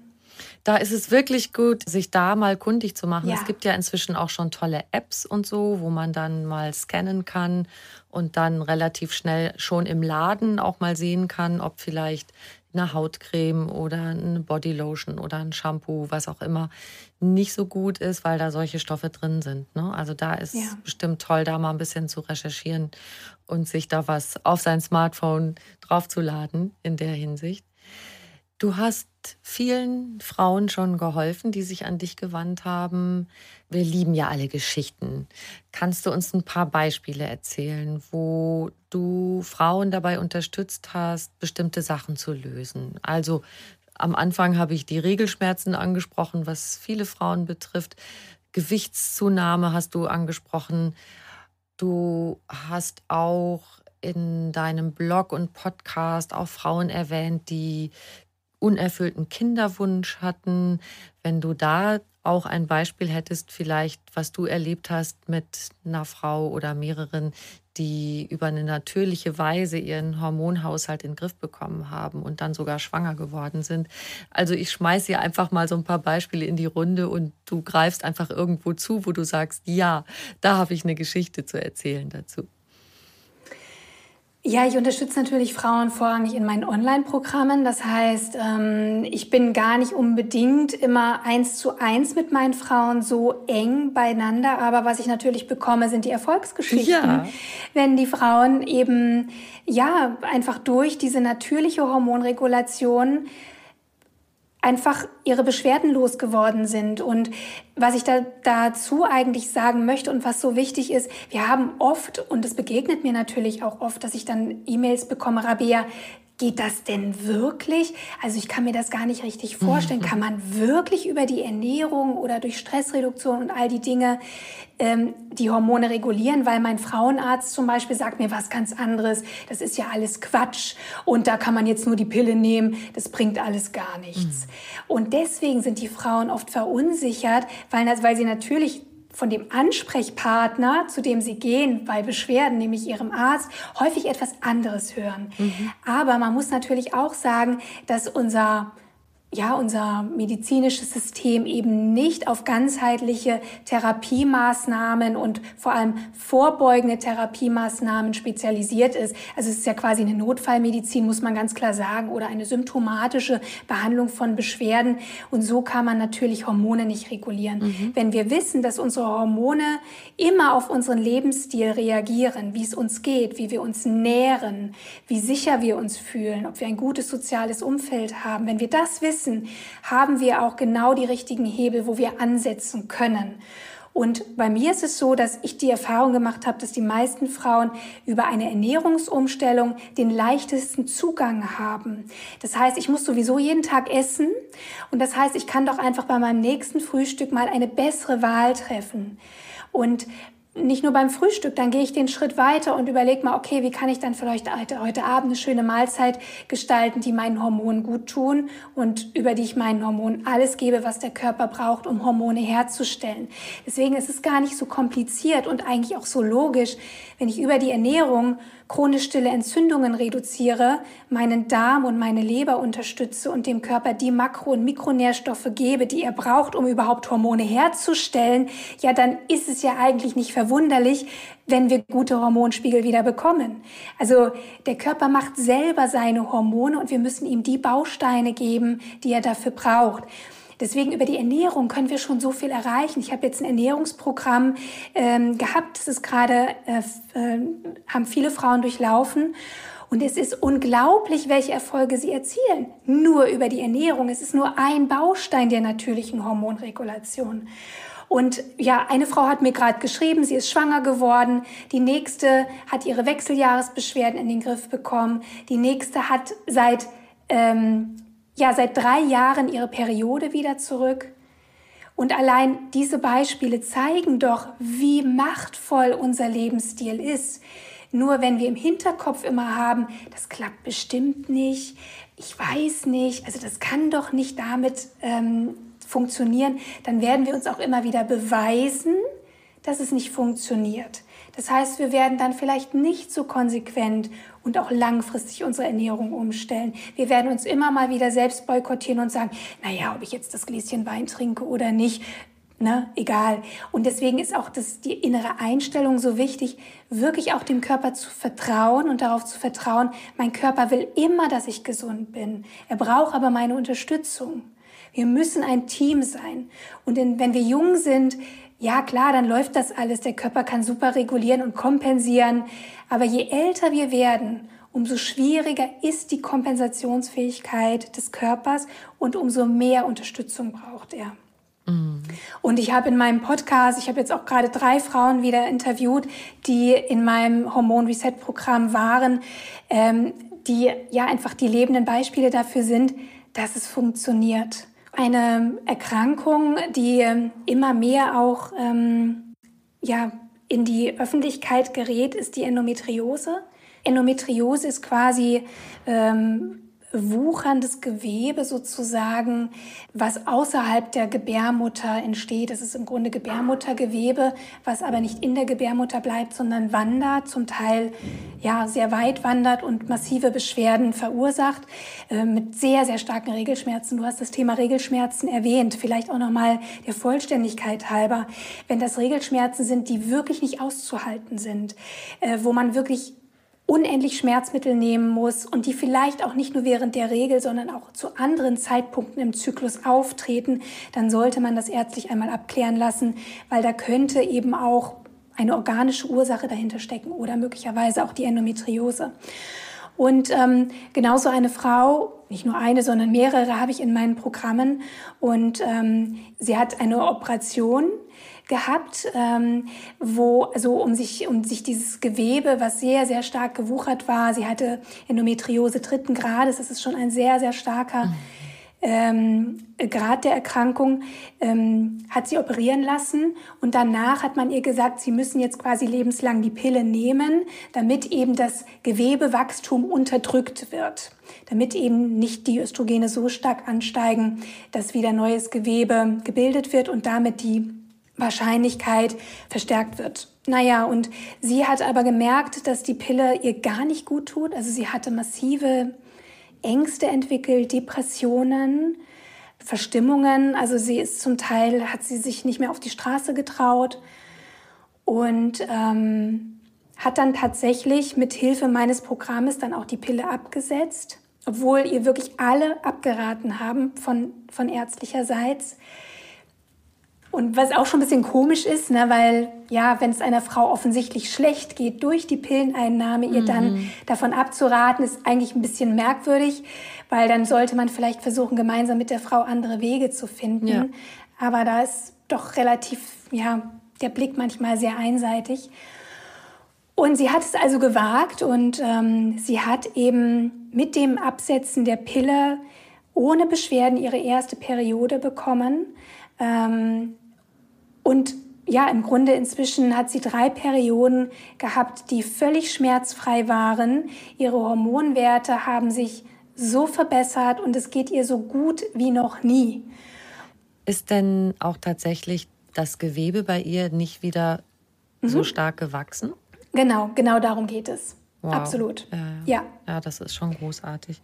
Da ist es wirklich gut, sich da mal kundig zu machen. Ja. Es gibt ja inzwischen auch schon tolle Apps und so, wo man dann mal scannen kann und dann relativ schnell schon im Laden auch mal sehen kann, ob vielleicht eine Hautcreme oder eine Bodylotion oder ein Shampoo, was auch immer, nicht so gut ist, weil da solche Stoffe drin sind. Ne? Also da ist ja. bestimmt toll, da mal ein bisschen zu recherchieren und sich da was auf sein Smartphone draufzuladen in der Hinsicht. Du hast vielen Frauen schon geholfen, die sich an dich gewandt haben. Wir lieben ja alle Geschichten. Kannst du uns ein paar Beispiele erzählen, wo du Frauen dabei unterstützt hast, bestimmte Sachen zu lösen? Also am Anfang habe ich die Regelschmerzen angesprochen, was viele Frauen betrifft. Gewichtszunahme hast du angesprochen. Du hast auch in deinem Blog und Podcast auch Frauen erwähnt, die unerfüllten Kinderwunsch hatten. Wenn du da auch ein Beispiel hättest, vielleicht, was du erlebt hast mit einer Frau oder mehreren, die über eine natürliche Weise ihren Hormonhaushalt in den Griff bekommen haben und dann sogar schwanger geworden sind. Also ich schmeiße dir einfach mal so ein paar Beispiele in die Runde und du greifst einfach irgendwo zu, wo du sagst, ja, da habe ich eine Geschichte zu erzählen dazu. Ja, ich unterstütze natürlich Frauen vorrangig in meinen Online-Programmen. Das heißt, ähm, ich bin gar nicht unbedingt immer eins zu eins mit meinen Frauen so eng beieinander. Aber was ich natürlich bekomme, sind die Erfolgsgeschichten. Ja. Wenn die Frauen eben, ja, einfach durch diese natürliche Hormonregulation einfach ihre Beschwerden losgeworden sind. Und was ich da, dazu eigentlich sagen möchte und was so wichtig ist, wir haben oft, und es begegnet mir natürlich auch oft, dass ich dann E-Mails bekomme, Rabea, geht das denn wirklich? Also ich kann mir das gar nicht richtig vorstellen. Mhm. Kann man wirklich über die Ernährung oder durch Stressreduktion und all die Dinge ähm, die Hormone regulieren? Weil mein Frauenarzt zum Beispiel sagt mir was ganz anderes. Das ist ja alles Quatsch und da kann man jetzt nur die Pille nehmen. Das bringt alles gar nichts. Mhm. Und deswegen sind die Frauen oft verunsichert, weil, weil sie natürlich von dem Ansprechpartner, zu dem sie gehen bei Beschwerden, nämlich ihrem Arzt, häufig etwas anderes hören. Mhm. Aber man muss natürlich auch sagen, dass unser ja, unser medizinisches System eben nicht auf ganzheitliche Therapiemaßnahmen und vor allem vorbeugende Therapiemaßnahmen spezialisiert ist. Also es ist ja quasi eine Notfallmedizin, muss man ganz klar sagen, oder eine symptomatische Behandlung von Beschwerden. Und so kann man natürlich Hormone nicht regulieren. Mhm. Wenn wir wissen, dass unsere Hormone immer auf unseren Lebensstil reagieren, wie es uns geht, wie wir uns nähren, wie sicher wir uns fühlen, ob wir ein gutes soziales Umfeld haben, wenn wir das wissen, wissen, haben wir auch genau die richtigen Hebel, wo wir ansetzen können. Und bei mir ist es so, dass ich die Erfahrung gemacht habe, dass die meisten Frauen über eine Ernährungsumstellung den leichtesten Zugang haben. Das heißt, ich muss sowieso jeden Tag essen und das heißt, ich kann doch einfach bei meinem nächsten Frühstück mal eine bessere Wahl treffen. Und nicht nur beim Frühstück, dann gehe ich den Schritt weiter und überlege mal, okay, wie kann ich dann vielleicht heute, Abend eine schöne Mahlzeit gestalten, die meinen Hormonen gut tun und über die ich meinen Hormonen alles gebe, was der Körper braucht, um Hormone herzustellen. Deswegen ist es gar nicht so kompliziert und eigentlich auch so logisch, wenn ich über die Ernährung chronisch stille Entzündungen reduziere, meinen Darm und meine Leber unterstütze und dem Körper die Makro- und Mikronährstoffe gebe, die er braucht, um überhaupt Hormone herzustellen, ja, dann ist es ja eigentlich nicht verwunderlich, wenn wir gute Hormonspiegel wieder bekommen. Also der Körper macht selber seine Hormone und wir müssen ihm die Bausteine geben, die er dafür braucht. Deswegen über die Ernährung können wir schon so viel erreichen. Ich habe jetzt ein Ernährungsprogramm ähm, gehabt, das ist gerade, äh, äh, haben viele Frauen durchlaufen. Und es ist unglaublich, welche Erfolge sie erzielen. Nur über die Ernährung. Es ist nur ein Baustein der natürlichen Hormonregulation. Und ja, eine Frau hat mir gerade geschrieben, sie ist schwanger geworden. Die nächste hat ihre Wechseljahresbeschwerden in den Griff bekommen. Die nächste hat seit ähm, ja seit drei Jahren ihre Periode wieder zurück. Und allein diese Beispiele zeigen doch, wie machtvoll unser Lebensstil ist. Nur wenn wir im Hinterkopf immer haben, das klappt bestimmt nicht, ich weiß nicht, also das kann doch nicht damit ähm, funktionieren, dann werden wir uns auch immer wieder beweisen, dass es nicht funktioniert. Das heißt, wir werden dann vielleicht nicht so konsequent und auch langfristig unsere Ernährung umstellen. Wir werden uns immer mal wieder selbst boykottieren und sagen, naja, ob ich jetzt das Gläschen Wein trinke oder nicht, ne, egal. Und deswegen ist auch das, die innere Einstellung so wichtig, wirklich auch dem Körper zu vertrauen und darauf zu vertrauen, mein Körper will immer, dass ich gesund bin. Er braucht aber meine Unterstützung. Wir müssen ein Team sein. Und in, wenn wir jung sind, ja klar, dann läuft das alles. Der Körper kann super regulieren und kompensieren. Aber je älter wir werden, umso schwieriger ist die Kompensationsfähigkeit des Körpers und umso mehr Unterstützung braucht er. Mhm. Und ich habe in meinem Podcast, ich habe jetzt auch gerade drei Frauen wieder interviewt, die in meinem Hormon Reset Programm waren, ähm, die ja einfach die lebenden Beispiele dafür sind, dass es funktioniert eine Erkrankung, die ähm, immer mehr auch ähm, ja, in die Öffentlichkeit gerät, ist die Endometriose. Endometriose ist quasi ähm, wucherndes Gewebe sozusagen, was außerhalb der Gebärmutter entsteht. Es ist im Grunde Gebärmuttergewebe, was aber nicht in der Gebärmutter bleibt, sondern wandert, zum Teil ja sehr weit wandert und massive Beschwerden verursacht äh, mit sehr sehr starken Regelschmerzen. Du hast das Thema Regelschmerzen erwähnt, vielleicht auch noch mal der Vollständigkeit halber, wenn das Regelschmerzen sind, die wirklich nicht auszuhalten sind, äh, wo man wirklich unendlich Schmerzmittel nehmen muss und die vielleicht auch nicht nur während der Regel, sondern auch zu anderen Zeitpunkten im Zyklus auftreten, dann sollte man das ärztlich einmal abklären lassen, weil da könnte eben auch eine organische Ursache dahinter stecken oder möglicherweise auch die Endometriose. Und ähm, genauso eine Frau, nicht nur eine, sondern mehrere habe ich in meinen Programmen. Und ähm, sie hat eine Operation gehabt, ähm, wo also um sich um sich dieses Gewebe, was sehr sehr stark gewuchert war, sie hatte Endometriose dritten Grades, das ist schon ein sehr sehr starker ähm, Grad der Erkrankung, ähm, hat sie operieren lassen und danach hat man ihr gesagt, sie müssen jetzt quasi lebenslang die Pille nehmen, damit eben das Gewebewachstum unterdrückt wird, damit eben nicht die Östrogene so stark ansteigen, dass wieder neues Gewebe gebildet wird und damit die Wahrscheinlichkeit verstärkt wird. Naja, und sie hat aber gemerkt, dass die Pille ihr gar nicht gut tut. Also sie hatte massive Ängste entwickelt, Depressionen, Verstimmungen. Also sie ist zum Teil, hat sie sich nicht mehr auf die Straße getraut und ähm, hat dann tatsächlich mit Hilfe meines Programmes dann auch die Pille abgesetzt, obwohl ihr wirklich alle abgeraten haben von, von ärztlicherseits. Und was auch schon ein bisschen komisch ist, ne, weil ja, wenn es einer Frau offensichtlich schlecht geht durch die Pilleneinnahme, ihr dann mhm. davon abzuraten, ist eigentlich ein bisschen merkwürdig, weil dann sollte man vielleicht versuchen, gemeinsam mit der Frau andere Wege zu finden. Ja. Aber da ist doch relativ, ja, der Blick manchmal sehr einseitig. Und sie hat es also gewagt und ähm, sie hat eben mit dem Absetzen der Pille ohne Beschwerden ihre erste Periode bekommen. Ähm, und ja, im Grunde inzwischen hat sie drei Perioden gehabt, die völlig schmerzfrei waren. Ihre Hormonwerte haben sich so verbessert und es geht ihr so gut wie noch nie. Ist denn auch tatsächlich das Gewebe bei ihr nicht wieder mhm. so stark gewachsen? Genau, genau darum geht es. Wow. Absolut. Ja, ja. ja. ja, das ist schon großartig.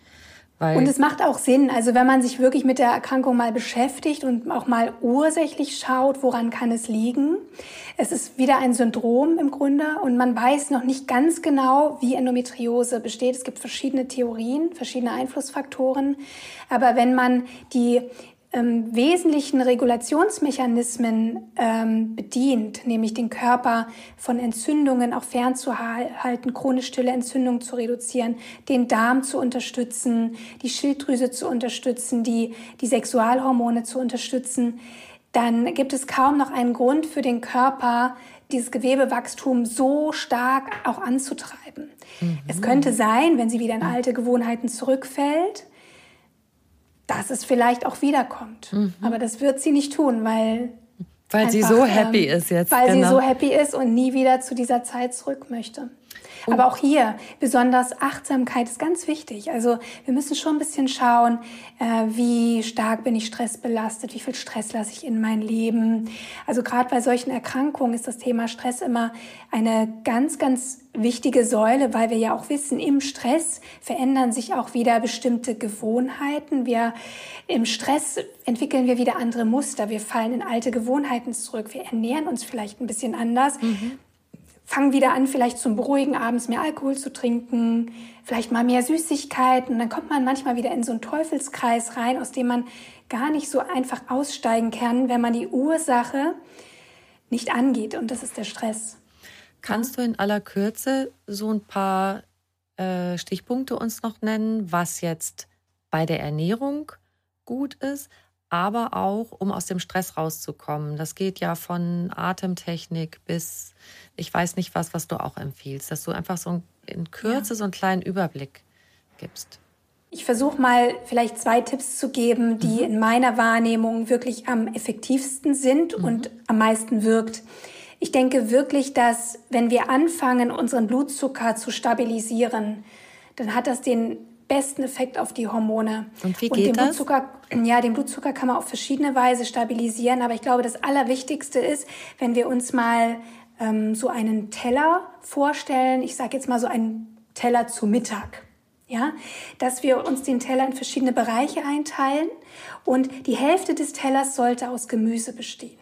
Weil und es macht auch Sinn, also wenn man sich wirklich mit der Erkrankung mal beschäftigt und auch mal ursächlich schaut, woran kann es liegen. Es ist wieder ein Syndrom im Grunde und man weiß noch nicht ganz genau, wie Endometriose besteht. Es gibt verschiedene Theorien, verschiedene Einflussfaktoren. Aber wenn man die ähm, wesentlichen Regulationsmechanismen ähm, bedient, nämlich den Körper von Entzündungen auch fernzuhalten, chronisch stille Entzündungen zu reduzieren, den Darm zu unterstützen, die Schilddrüse zu unterstützen, die, die Sexualhormone zu unterstützen, dann gibt es kaum noch einen Grund für den Körper, dieses Gewebewachstum so stark auch anzutreiben. Mhm. Es könnte sein, wenn sie wieder in alte Gewohnheiten zurückfällt, dass es vielleicht auch wiederkommt. Mhm. Aber das wird sie nicht tun, weil. Weil einfach, sie so happy ähm, ist jetzt. Weil genau. sie so happy ist und nie wieder zu dieser Zeit zurück möchte. Aber auch hier, besonders Achtsamkeit ist ganz wichtig. Also wir müssen schon ein bisschen schauen, äh, wie stark bin ich stressbelastet, wie viel Stress lasse ich in mein Leben. Also gerade bei solchen Erkrankungen ist das Thema Stress immer eine ganz, ganz wichtige Säule, weil wir ja auch wissen, im Stress verändern sich auch wieder bestimmte Gewohnheiten. Wir im Stress entwickeln wir wieder andere Muster. Wir fallen in alte Gewohnheiten zurück. Wir ernähren uns vielleicht ein bisschen anders. Mhm fangen wieder an, vielleicht zum Beruhigen abends mehr Alkohol zu trinken, vielleicht mal mehr Süßigkeiten. Und dann kommt man manchmal wieder in so einen Teufelskreis rein, aus dem man gar nicht so einfach aussteigen kann, wenn man die Ursache nicht angeht. Und das ist der Stress. Kannst du in aller Kürze so ein paar äh, Stichpunkte uns noch nennen, was jetzt bei der Ernährung gut ist, aber auch um aus dem Stress rauszukommen? Das geht ja von Atemtechnik bis ich weiß nicht was, was du auch empfiehlst, dass du einfach so in Kürze ja. so einen kleinen Überblick gibst. Ich versuche mal vielleicht zwei Tipps zu geben, die mhm. in meiner Wahrnehmung wirklich am effektivsten sind mhm. und am meisten wirkt. Ich denke wirklich, dass wenn wir anfangen, unseren Blutzucker zu stabilisieren, dann hat das den besten Effekt auf die Hormone. Und wie geht und den das? Blutzucker, ja, den Blutzucker kann man auf verschiedene Weise stabilisieren, aber ich glaube, das Allerwichtigste ist, wenn wir uns mal ähm, so einen Teller vorstellen. Ich sage jetzt mal so einen Teller zu Mittag. Ja, dass wir uns den Teller in verschiedene Bereiche einteilen und die Hälfte des Tellers sollte aus Gemüse bestehen.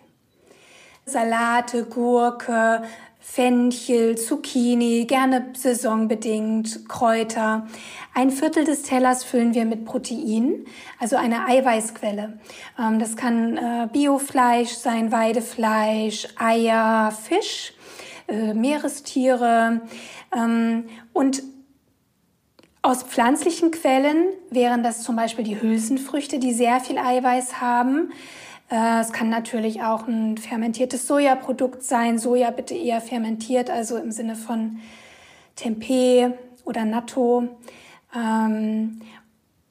Salate, Gurke, Fenchel, Zucchini, gerne saisonbedingt, Kräuter. Ein Viertel des Tellers füllen wir mit Protein, also eine Eiweißquelle. Ähm, das kann äh, Biofleisch sein, Weidefleisch, Eier, Fisch, äh, Meerestiere. Ähm, und aus pflanzlichen Quellen wären das zum Beispiel die Hülsenfrüchte, die sehr viel Eiweiß haben. Äh, es kann natürlich auch ein fermentiertes Sojaprodukt sein. Soja bitte eher fermentiert, also im Sinne von Tempeh oder Natto. Ähm,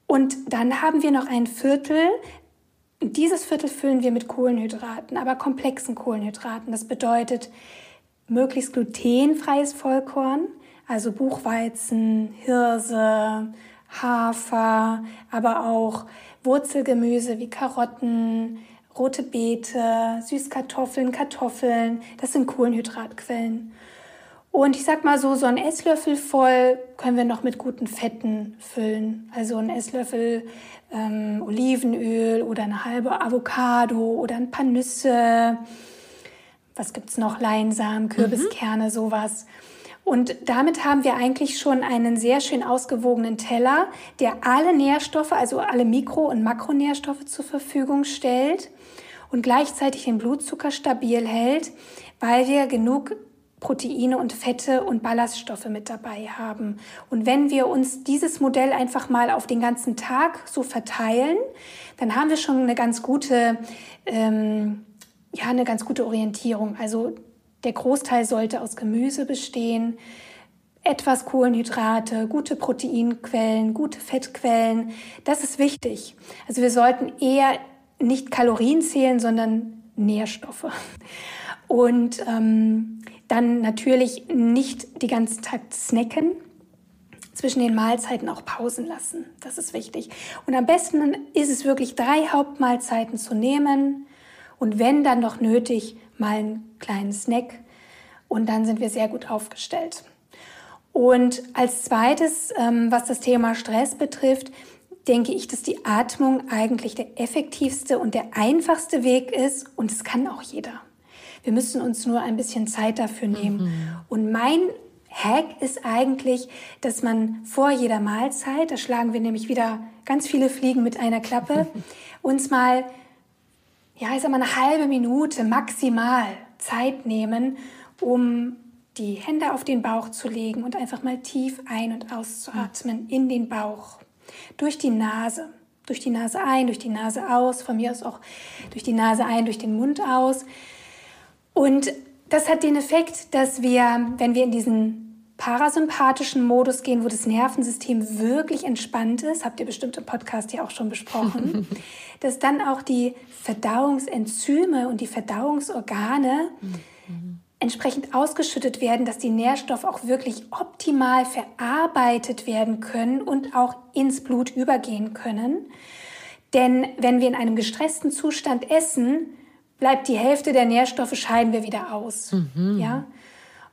und dann haben wir noch ein Viertel. Dieses Viertel füllen wir mit Kohlenhydraten, aber komplexen Kohlenhydraten. Das bedeutet möglichst glutenfreies Vollkorn, also Buchweizen, Hirse, Hafer, aber auch Wurzelgemüse wie Karotten, rote Beete, Süßkartoffeln, Kartoffeln, das sind Kohlenhydratquellen. Und ich sag mal so, so ein Esslöffel voll können wir noch mit guten Fetten füllen. Also ein Esslöffel ähm, Olivenöl oder eine halbe Avocado oder ein paar Nüsse. Was gibt's noch? Leinsamen, Kürbiskerne, mhm. sowas. Und damit haben wir eigentlich schon einen sehr schön ausgewogenen Teller, der alle Nährstoffe, also alle Mikro- und Makronährstoffe zur Verfügung stellt und gleichzeitig den Blutzucker stabil hält, weil wir genug Proteine und Fette und Ballaststoffe mit dabei haben. Und wenn wir uns dieses Modell einfach mal auf den ganzen Tag so verteilen, dann haben wir schon eine ganz gute, ähm, ja, eine ganz gute Orientierung. Also der Großteil sollte aus Gemüse bestehen, etwas Kohlenhydrate, gute Proteinquellen, gute Fettquellen. Das ist wichtig. Also wir sollten eher nicht Kalorien zählen, sondern Nährstoffe. Und ähm, dann natürlich nicht die ganze Tag snacken, zwischen den Mahlzeiten auch Pausen lassen. Das ist wichtig. Und am besten ist es wirklich drei Hauptmahlzeiten zu nehmen und wenn dann noch nötig, mal einen kleinen Snack. Und dann sind wir sehr gut aufgestellt. Und als zweites, ähm, was das Thema Stress betrifft, denke ich, dass die Atmung eigentlich der effektivste und der einfachste Weg ist und es kann auch jeder. Wir müssen uns nur ein bisschen Zeit dafür nehmen. Mhm. Und mein Hack ist eigentlich, dass man vor jeder Mahlzeit, da schlagen wir nämlich wieder ganz viele Fliegen mit einer Klappe, uns mal, ja, ich sag mal eine halbe Minute maximal Zeit nehmen, um die Hände auf den Bauch zu legen und einfach mal tief ein- und auszuatmen in den Bauch durch die Nase. Durch die Nase ein, durch die Nase aus, von mir aus auch durch die Nase ein, durch den Mund aus. Und das hat den Effekt, dass wir, wenn wir in diesen parasympathischen Modus gehen, wo das Nervensystem wirklich entspannt ist, habt ihr bestimmt im Podcast ja auch schon besprochen, dass dann auch die Verdauungsenzyme und die Verdauungsorgane mhm. Entsprechend ausgeschüttet werden, dass die Nährstoffe auch wirklich optimal verarbeitet werden können und auch ins Blut übergehen können. Denn wenn wir in einem gestressten Zustand essen, bleibt die Hälfte der Nährstoffe scheiden wir wieder aus. Mhm. Ja?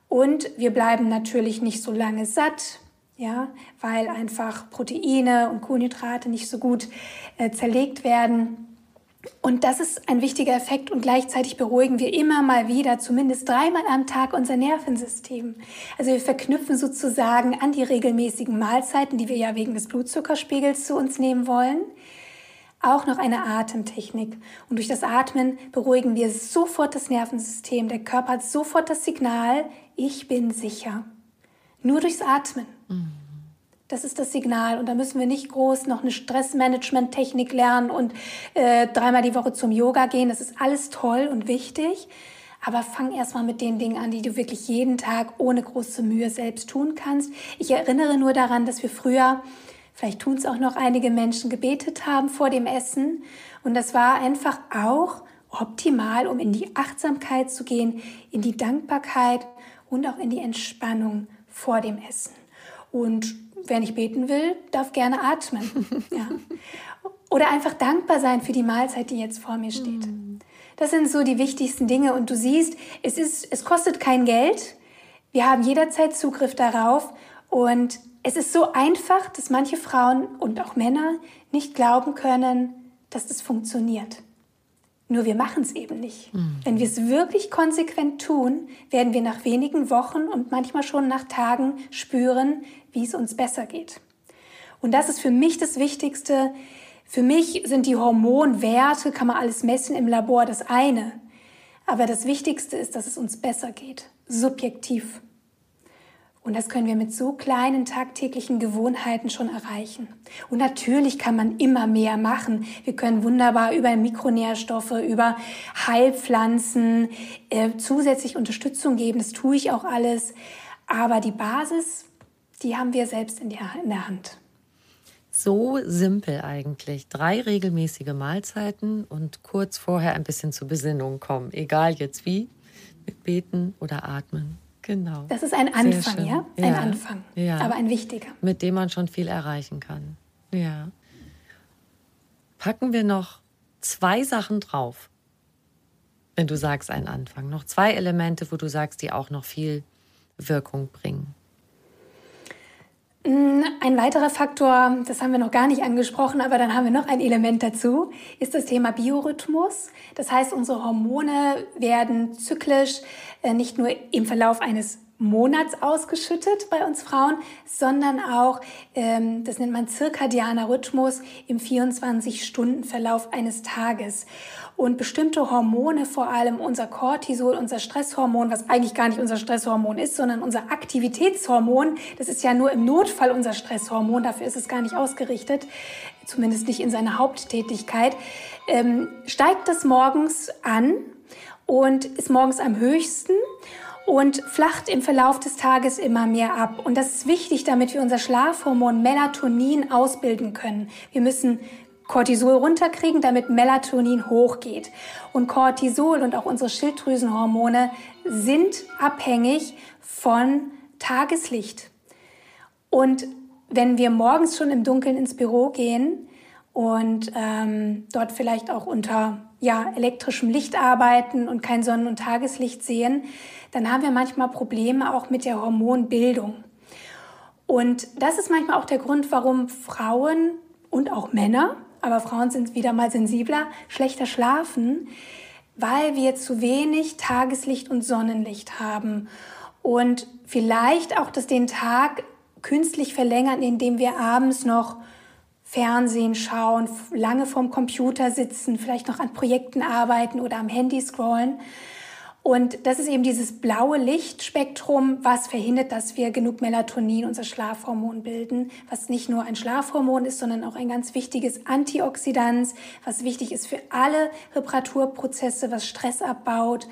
Und wir bleiben natürlich nicht so lange satt, ja, weil einfach Proteine und Kohlenhydrate nicht so gut äh, zerlegt werden. Und das ist ein wichtiger Effekt und gleichzeitig beruhigen wir immer mal wieder, zumindest dreimal am Tag, unser Nervensystem. Also wir verknüpfen sozusagen an die regelmäßigen Mahlzeiten, die wir ja wegen des Blutzuckerspiegels zu uns nehmen wollen, auch noch eine Atemtechnik. Und durch das Atmen beruhigen wir sofort das Nervensystem. Der Körper hat sofort das Signal, ich bin sicher. Nur durchs Atmen. Mhm. Das ist das Signal. Und da müssen wir nicht groß noch eine Stressmanagement-Technik lernen und äh, dreimal die Woche zum Yoga gehen. Das ist alles toll und wichtig. Aber fang erstmal mit den Dingen an, die du wirklich jeden Tag ohne große Mühe selbst tun kannst. Ich erinnere nur daran, dass wir früher, vielleicht tun es auch noch einige Menschen, gebetet haben vor dem Essen. Und das war einfach auch optimal, um in die Achtsamkeit zu gehen, in die Dankbarkeit und auch in die Entspannung vor dem Essen. Und wer nicht beten will, darf gerne atmen. ja. Oder einfach dankbar sein für die Mahlzeit, die jetzt vor mir steht. Mm. Das sind so die wichtigsten Dinge. Und du siehst, es, ist, es kostet kein Geld. Wir haben jederzeit Zugriff darauf. Und es ist so einfach, dass manche Frauen und auch Männer nicht glauben können, dass das funktioniert. Nur wir machen es eben nicht. Mhm. Wenn wir es wirklich konsequent tun, werden wir nach wenigen Wochen und manchmal schon nach Tagen spüren, wie es uns besser geht. Und das ist für mich das Wichtigste. Für mich sind die Hormonwerte, kann man alles messen im Labor, das eine. Aber das Wichtigste ist, dass es uns besser geht, subjektiv. Und das können wir mit so kleinen tagtäglichen Gewohnheiten schon erreichen. Und natürlich kann man immer mehr machen. Wir können wunderbar über Mikronährstoffe, über Heilpflanzen äh, zusätzlich Unterstützung geben. Das tue ich auch alles. Aber die Basis, die haben wir selbst in, die, in der Hand. So simpel eigentlich. Drei regelmäßige Mahlzeiten und kurz vorher ein bisschen zur Besinnung kommen. Egal jetzt wie, mit Beten oder Atmen. Genau. Das ist ein Anfang, ja? Ein ja. Anfang, ja. aber ein wichtiger. Mit dem man schon viel erreichen kann. Ja. Packen wir noch zwei Sachen drauf, wenn du sagst ein Anfang. Noch zwei Elemente, wo du sagst, die auch noch viel Wirkung bringen. Mm, ein weiterer Faktor, das haben wir noch gar nicht angesprochen, aber dann haben wir noch ein Element dazu, ist das Thema Biorhythmus. Das heißt, unsere Hormone werden zyklisch äh, nicht nur im Verlauf eines Monats ausgeschüttet bei uns Frauen, sondern auch, ähm, das nennt man zirkadianer Rhythmus im 24-Stunden-Verlauf eines Tages. Und bestimmte Hormone, vor allem unser Cortisol, unser Stresshormon, was eigentlich gar nicht unser Stresshormon ist, sondern unser Aktivitätshormon, das ist ja nur im Notfall unser Stresshormon, dafür ist es gar nicht ausgerichtet, zumindest nicht in seiner Haupttätigkeit, ähm, steigt das morgens an und ist morgens am höchsten und flacht im Verlauf des Tages immer mehr ab. Und das ist wichtig, damit wir unser Schlafhormon Melatonin ausbilden können. Wir müssen Cortisol runterkriegen, damit Melatonin hochgeht. Und Cortisol und auch unsere Schilddrüsenhormone sind abhängig von Tageslicht. Und wenn wir morgens schon im Dunkeln ins Büro gehen und ähm, dort vielleicht auch unter ja, elektrischem Licht arbeiten und kein Sonnen- und Tageslicht sehen, dann haben wir manchmal Probleme auch mit der Hormonbildung. Und das ist manchmal auch der Grund, warum Frauen und auch Männer, aber Frauen sind wieder mal sensibler, schlechter schlafen, weil wir zu wenig Tageslicht und Sonnenlicht haben. Und vielleicht auch das den Tag künstlich verlängern, indem wir abends noch Fernsehen schauen, lange vorm Computer sitzen, vielleicht noch an Projekten arbeiten oder am Handy scrollen. Und das ist eben dieses blaue Lichtspektrum, was verhindert, dass wir genug Melatonin, unser Schlafhormon, bilden, was nicht nur ein Schlafhormon ist, sondern auch ein ganz wichtiges Antioxidant, was wichtig ist für alle Reparaturprozesse, was Stress abbaut.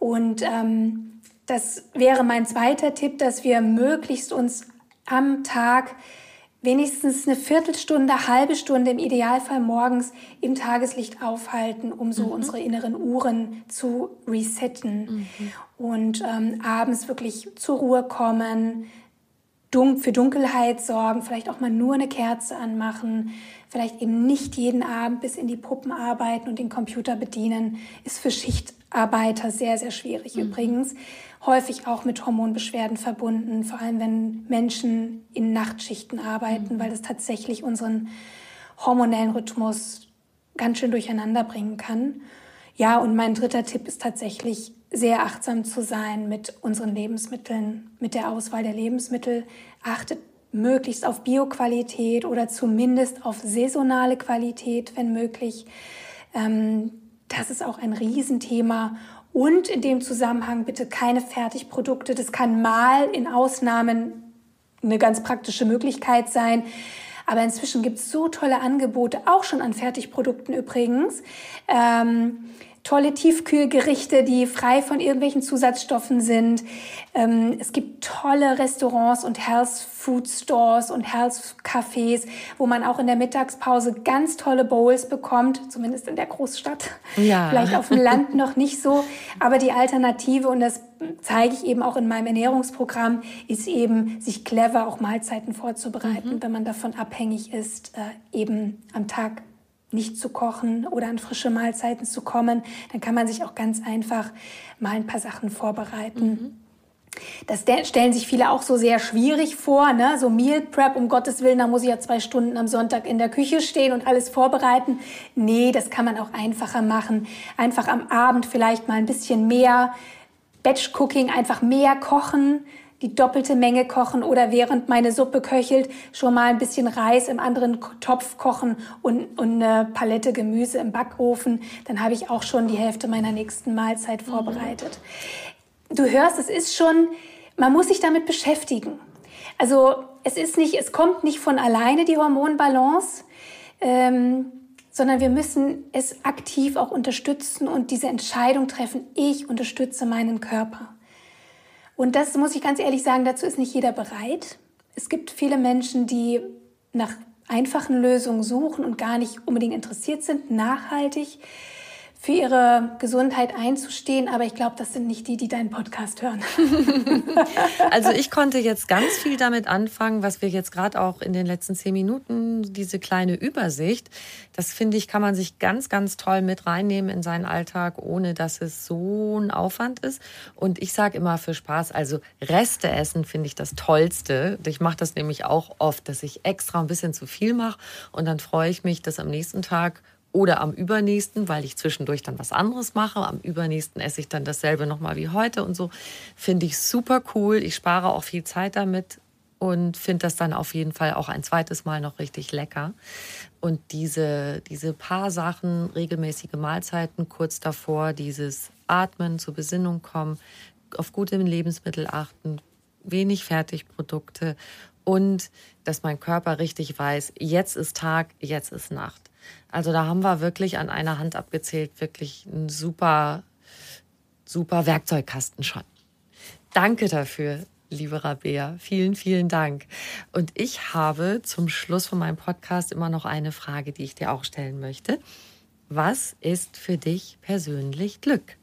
Und ähm, das wäre mein zweiter Tipp, dass wir möglichst uns am Tag wenigstens eine Viertelstunde, halbe Stunde im Idealfall morgens im Tageslicht aufhalten, um so mhm. unsere inneren Uhren zu resetten mhm. und ähm, abends wirklich zur Ruhe kommen, dun für Dunkelheit sorgen, vielleicht auch mal nur eine Kerze anmachen, vielleicht eben nicht jeden Abend bis in die Puppen arbeiten und den Computer bedienen, ist für Schichtarbeiter sehr, sehr schwierig mhm. übrigens. Häufig auch mit Hormonbeschwerden verbunden, vor allem wenn Menschen in Nachtschichten arbeiten, mhm. weil das tatsächlich unseren hormonellen Rhythmus ganz schön durcheinander bringen kann. Ja, und mein dritter Tipp ist tatsächlich sehr achtsam zu sein mit unseren Lebensmitteln, mit der Auswahl der Lebensmittel. Achtet möglichst auf Bioqualität oder zumindest auf saisonale Qualität, wenn möglich. Ähm, das ist auch ein Riesenthema. Und in dem Zusammenhang bitte keine Fertigprodukte. Das kann mal in Ausnahmen eine ganz praktische Möglichkeit sein. Aber inzwischen gibt es so tolle Angebote, auch schon an Fertigprodukten übrigens. Ähm, tolle Tiefkühlgerichte, die frei von irgendwelchen Zusatzstoffen sind. Ähm, es gibt tolle Restaurants und Health Food Stores und Health Cafés, wo man auch in der Mittagspause ganz tolle Bowls bekommt, zumindest in der Großstadt. Ja. Vielleicht auf dem Land noch nicht so. Aber die Alternative, und das zeige ich eben auch in meinem Ernährungsprogramm, ist eben, sich clever auch Mahlzeiten vorzubereiten, mhm. wenn man davon abhängig ist, äh, eben am Tag nicht zu kochen oder an frische Mahlzeiten zu kommen, dann kann man sich auch ganz einfach mal ein paar Sachen vorbereiten. Mhm. Das stellen sich viele auch so sehr schwierig vor, ne? so Meal Prep, um Gottes Willen, da muss ich ja zwei Stunden am Sonntag in der Küche stehen und alles vorbereiten. Nee, das kann man auch einfacher machen. Einfach am Abend vielleicht mal ein bisschen mehr Batch Cooking, einfach mehr kochen, die doppelte Menge kochen oder während meine Suppe köchelt schon mal ein bisschen Reis im anderen Topf kochen und, und eine Palette Gemüse im Backofen. Dann habe ich auch schon die Hälfte meiner nächsten Mahlzeit mhm. vorbereitet. Du hörst, es ist schon, man muss sich damit beschäftigen. Also es ist nicht, es kommt nicht von alleine die Hormonbalance. Ähm, sondern wir müssen es aktiv auch unterstützen und diese Entscheidung treffen, ich unterstütze meinen Körper. Und das muss ich ganz ehrlich sagen, dazu ist nicht jeder bereit. Es gibt viele Menschen, die nach einfachen Lösungen suchen und gar nicht unbedingt interessiert sind, nachhaltig für ihre Gesundheit einzustehen, aber ich glaube, das sind nicht die, die deinen Podcast hören. also ich konnte jetzt ganz viel damit anfangen, was wir jetzt gerade auch in den letzten zehn Minuten, diese kleine Übersicht, das finde ich, kann man sich ganz, ganz toll mit reinnehmen in seinen Alltag, ohne dass es so ein Aufwand ist. Und ich sage immer für Spaß, also Reste essen finde ich das Tollste. Ich mache das nämlich auch oft, dass ich extra ein bisschen zu viel mache und dann freue ich mich, dass am nächsten Tag oder am übernächsten, weil ich zwischendurch dann was anderes mache. Am übernächsten esse ich dann dasselbe nochmal wie heute und so. Finde ich super cool. Ich spare auch viel Zeit damit und finde das dann auf jeden Fall auch ein zweites Mal noch richtig lecker. Und diese, diese paar Sachen, regelmäßige Mahlzeiten kurz davor, dieses Atmen, zur Besinnung kommen, auf gute Lebensmittel achten, wenig Fertigprodukte und dass mein Körper richtig weiß, jetzt ist Tag, jetzt ist Nacht. Also da haben wir wirklich an einer Hand abgezählt, wirklich einen super, super Werkzeugkasten schon. Danke dafür, liebe Rabea. Vielen, vielen Dank. Und ich habe zum Schluss von meinem Podcast immer noch eine Frage, die ich dir auch stellen möchte. Was ist für dich persönlich Glück?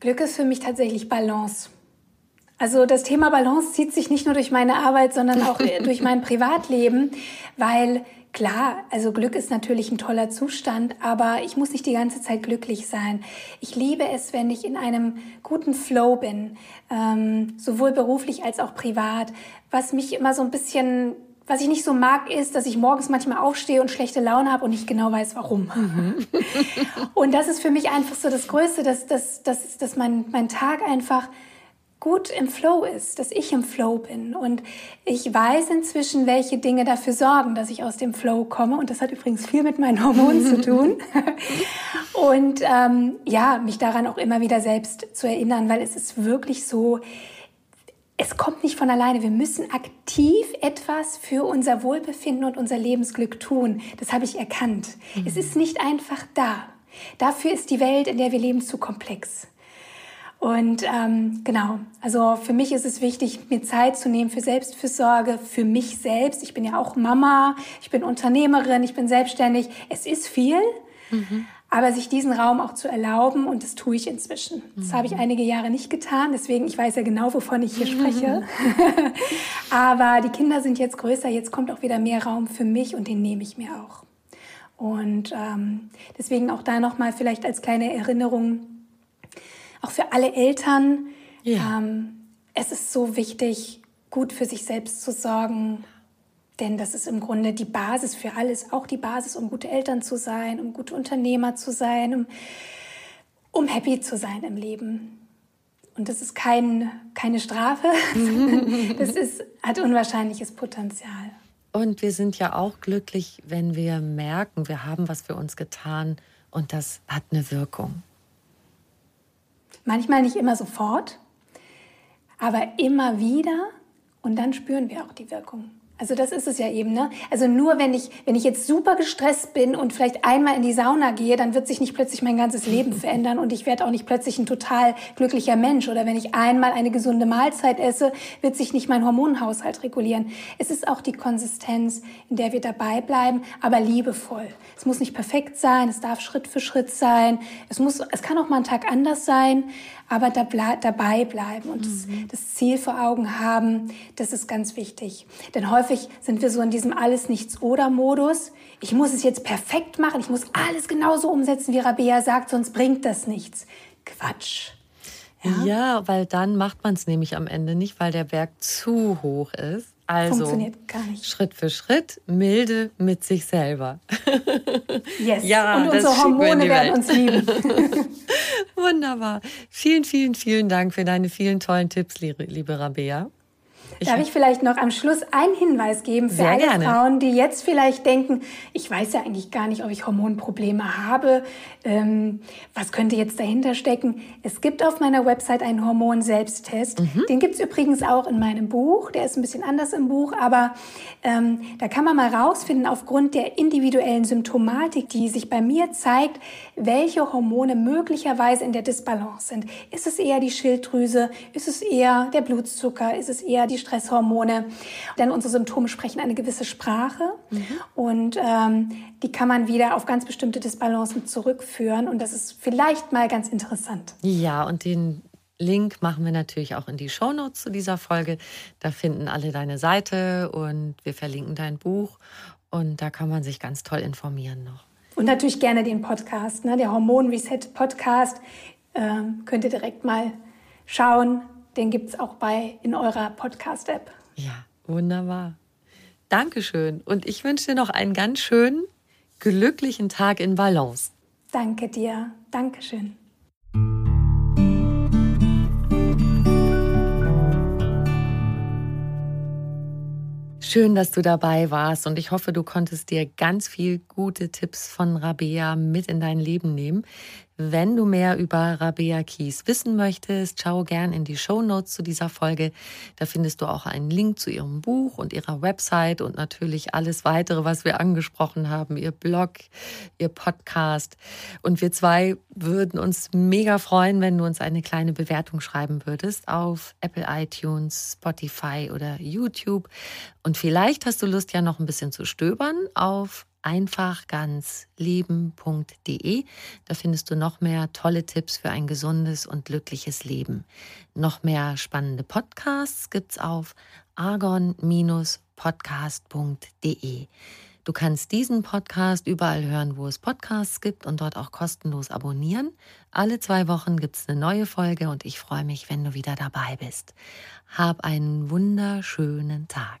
Glück ist für mich tatsächlich Balance. Also das Thema Balance zieht sich nicht nur durch meine Arbeit, sondern auch durch mein Privatleben, weil Klar, also Glück ist natürlich ein toller Zustand, aber ich muss nicht die ganze Zeit glücklich sein. Ich liebe es, wenn ich in einem guten Flow bin, ähm, sowohl beruflich als auch privat. Was mich immer so ein bisschen, was ich nicht so mag, ist, dass ich morgens manchmal aufstehe und schlechte Laune habe und nicht genau weiß, warum. Mhm. und das ist für mich einfach so das Größte, dass, dass, dass, dass mein, mein Tag einfach gut im Flow ist, dass ich im Flow bin. Und ich weiß inzwischen, welche Dinge dafür sorgen, dass ich aus dem Flow komme. Und das hat übrigens viel mit meinen Hormonen zu tun. Und ähm, ja, mich daran auch immer wieder selbst zu erinnern, weil es ist wirklich so, es kommt nicht von alleine. Wir müssen aktiv etwas für unser Wohlbefinden und unser Lebensglück tun. Das habe ich erkannt. Es ist nicht einfach da. Dafür ist die Welt, in der wir leben, zu komplex. Und ähm, genau, also für mich ist es wichtig, mir Zeit zu nehmen für Selbstfürsorge, für mich selbst. Ich bin ja auch Mama, ich bin Unternehmerin, ich bin selbstständig. Es ist viel, mhm. aber sich diesen Raum auch zu erlauben und das tue ich inzwischen. Das habe ich mhm. einige Jahre nicht getan, deswegen ich weiß ja genau, wovon ich hier spreche. aber die Kinder sind jetzt größer, jetzt kommt auch wieder mehr Raum für mich und den nehme ich mir auch. Und ähm, deswegen auch da nochmal vielleicht als kleine Erinnerung, auch für alle Eltern. Ja. Ähm, es ist so wichtig, gut für sich selbst zu sorgen, denn das ist im Grunde die Basis für alles, auch die Basis, um gute Eltern zu sein, um gute Unternehmer zu sein, um, um happy zu sein im Leben. Und das ist kein, keine Strafe, das ist, hat unwahrscheinliches Potenzial. Und wir sind ja auch glücklich, wenn wir merken, wir haben was für uns getan und das hat eine Wirkung. Manchmal nicht immer sofort, aber immer wieder und dann spüren wir auch die Wirkung. Also das ist es ja eben, ne? Also nur wenn ich, wenn ich jetzt super gestresst bin und vielleicht einmal in die Sauna gehe, dann wird sich nicht plötzlich mein ganzes Leben verändern und ich werde auch nicht plötzlich ein total glücklicher Mensch. Oder wenn ich einmal eine gesunde Mahlzeit esse, wird sich nicht mein Hormonhaushalt regulieren. Es ist auch die Konsistenz, in der wir dabei bleiben, aber liebevoll. Es muss nicht perfekt sein, es darf Schritt für Schritt sein. Es muss, es kann auch mal ein Tag anders sein, aber da ble dabei bleiben und mhm. das, das, Ziel vor Augen haben, das ist ganz wichtig. Denn häufig sind wir so in diesem Alles-Nichts-Oder-Modus. Ich muss es jetzt perfekt machen, ich muss alles genauso umsetzen, wie Rabea sagt, sonst bringt das nichts. Quatsch. Ja, ja weil dann macht man es nämlich am Ende nicht, weil der Berg zu hoch ist. Also Funktioniert gar nicht. Schritt für Schritt, milde mit sich selber. Yes. Ja, und unsere Hormone werden uns lieben. Wunderbar. Vielen, vielen, vielen Dank für deine vielen tollen Tipps, liebe Rabea. Ich Darf ich vielleicht noch am Schluss einen Hinweis geben für alle gerne. Frauen, die jetzt vielleicht denken, ich weiß ja eigentlich gar nicht, ob ich Hormonprobleme habe. Ähm, was könnte jetzt dahinter stecken? Es gibt auf meiner Website einen Hormon-Selbsttest. Mhm. Den gibt es übrigens auch in meinem Buch. Der ist ein bisschen anders im Buch, aber ähm, da kann man mal rausfinden, aufgrund der individuellen Symptomatik, die sich bei mir zeigt, welche Hormone möglicherweise in der Disbalance sind. Ist es eher die Schilddrüse? Ist es eher der Blutzucker? Ist es eher die Stresshormone? Denn unsere Symptome sprechen eine gewisse Sprache mhm. und ähm, die kann man wieder auf ganz bestimmte Disbalancen zurückführen und das ist vielleicht mal ganz interessant. Ja, und den Link machen wir natürlich auch in die Shownotes zu dieser Folge. Da finden alle deine Seite und wir verlinken dein Buch und da kann man sich ganz toll informieren noch. Und natürlich gerne den Podcast, ne? der Hormon Reset Podcast. Ähm, könnt ihr direkt mal schauen. Den gibt es auch bei in eurer Podcast-App. Ja, wunderbar. Dankeschön. Und ich wünsche dir noch einen ganz schönen, glücklichen Tag in Balance. Danke dir. Dankeschön. Schön, dass du dabei warst und ich hoffe, du konntest dir ganz viel gute Tipps von Rabea mit in dein Leben nehmen. Wenn du mehr über Rabea Kies wissen möchtest, schau gern in die Show Notes zu dieser Folge. Da findest du auch einen Link zu ihrem Buch und ihrer Website und natürlich alles weitere, was wir angesprochen haben, ihr Blog, ihr Podcast. Und wir zwei würden uns mega freuen, wenn du uns eine kleine Bewertung schreiben würdest auf Apple iTunes, Spotify oder YouTube. Und vielleicht hast du Lust, ja noch ein bisschen zu stöbern auf einfachganzleben.de. Da findest du noch mehr tolle Tipps für ein gesundes und glückliches Leben. Noch mehr spannende Podcasts gibt's auf argon-podcast.de. Du kannst diesen Podcast überall hören, wo es Podcasts gibt und dort auch kostenlos abonnieren. Alle zwei Wochen gibt's eine neue Folge und ich freue mich, wenn du wieder dabei bist. Hab einen wunderschönen Tag.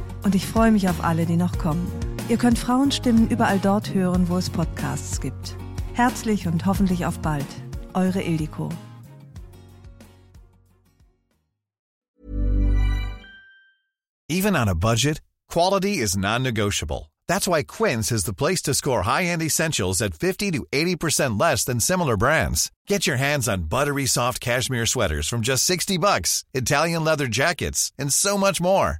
Und ich freue mich auf alle, die noch kommen. Ihr könnt Frauenstimmen überall dort hören, wo es Podcasts gibt. Herzlich und hoffentlich auf bald. Eure Ildiko. Even on a budget, quality is non-negotiable. That's why Quince is the place to score high-end essentials at 50 to 80% less than similar brands. Get your hands on buttery soft cashmere sweaters from just 60 bucks, Italian leather jackets, and so much more.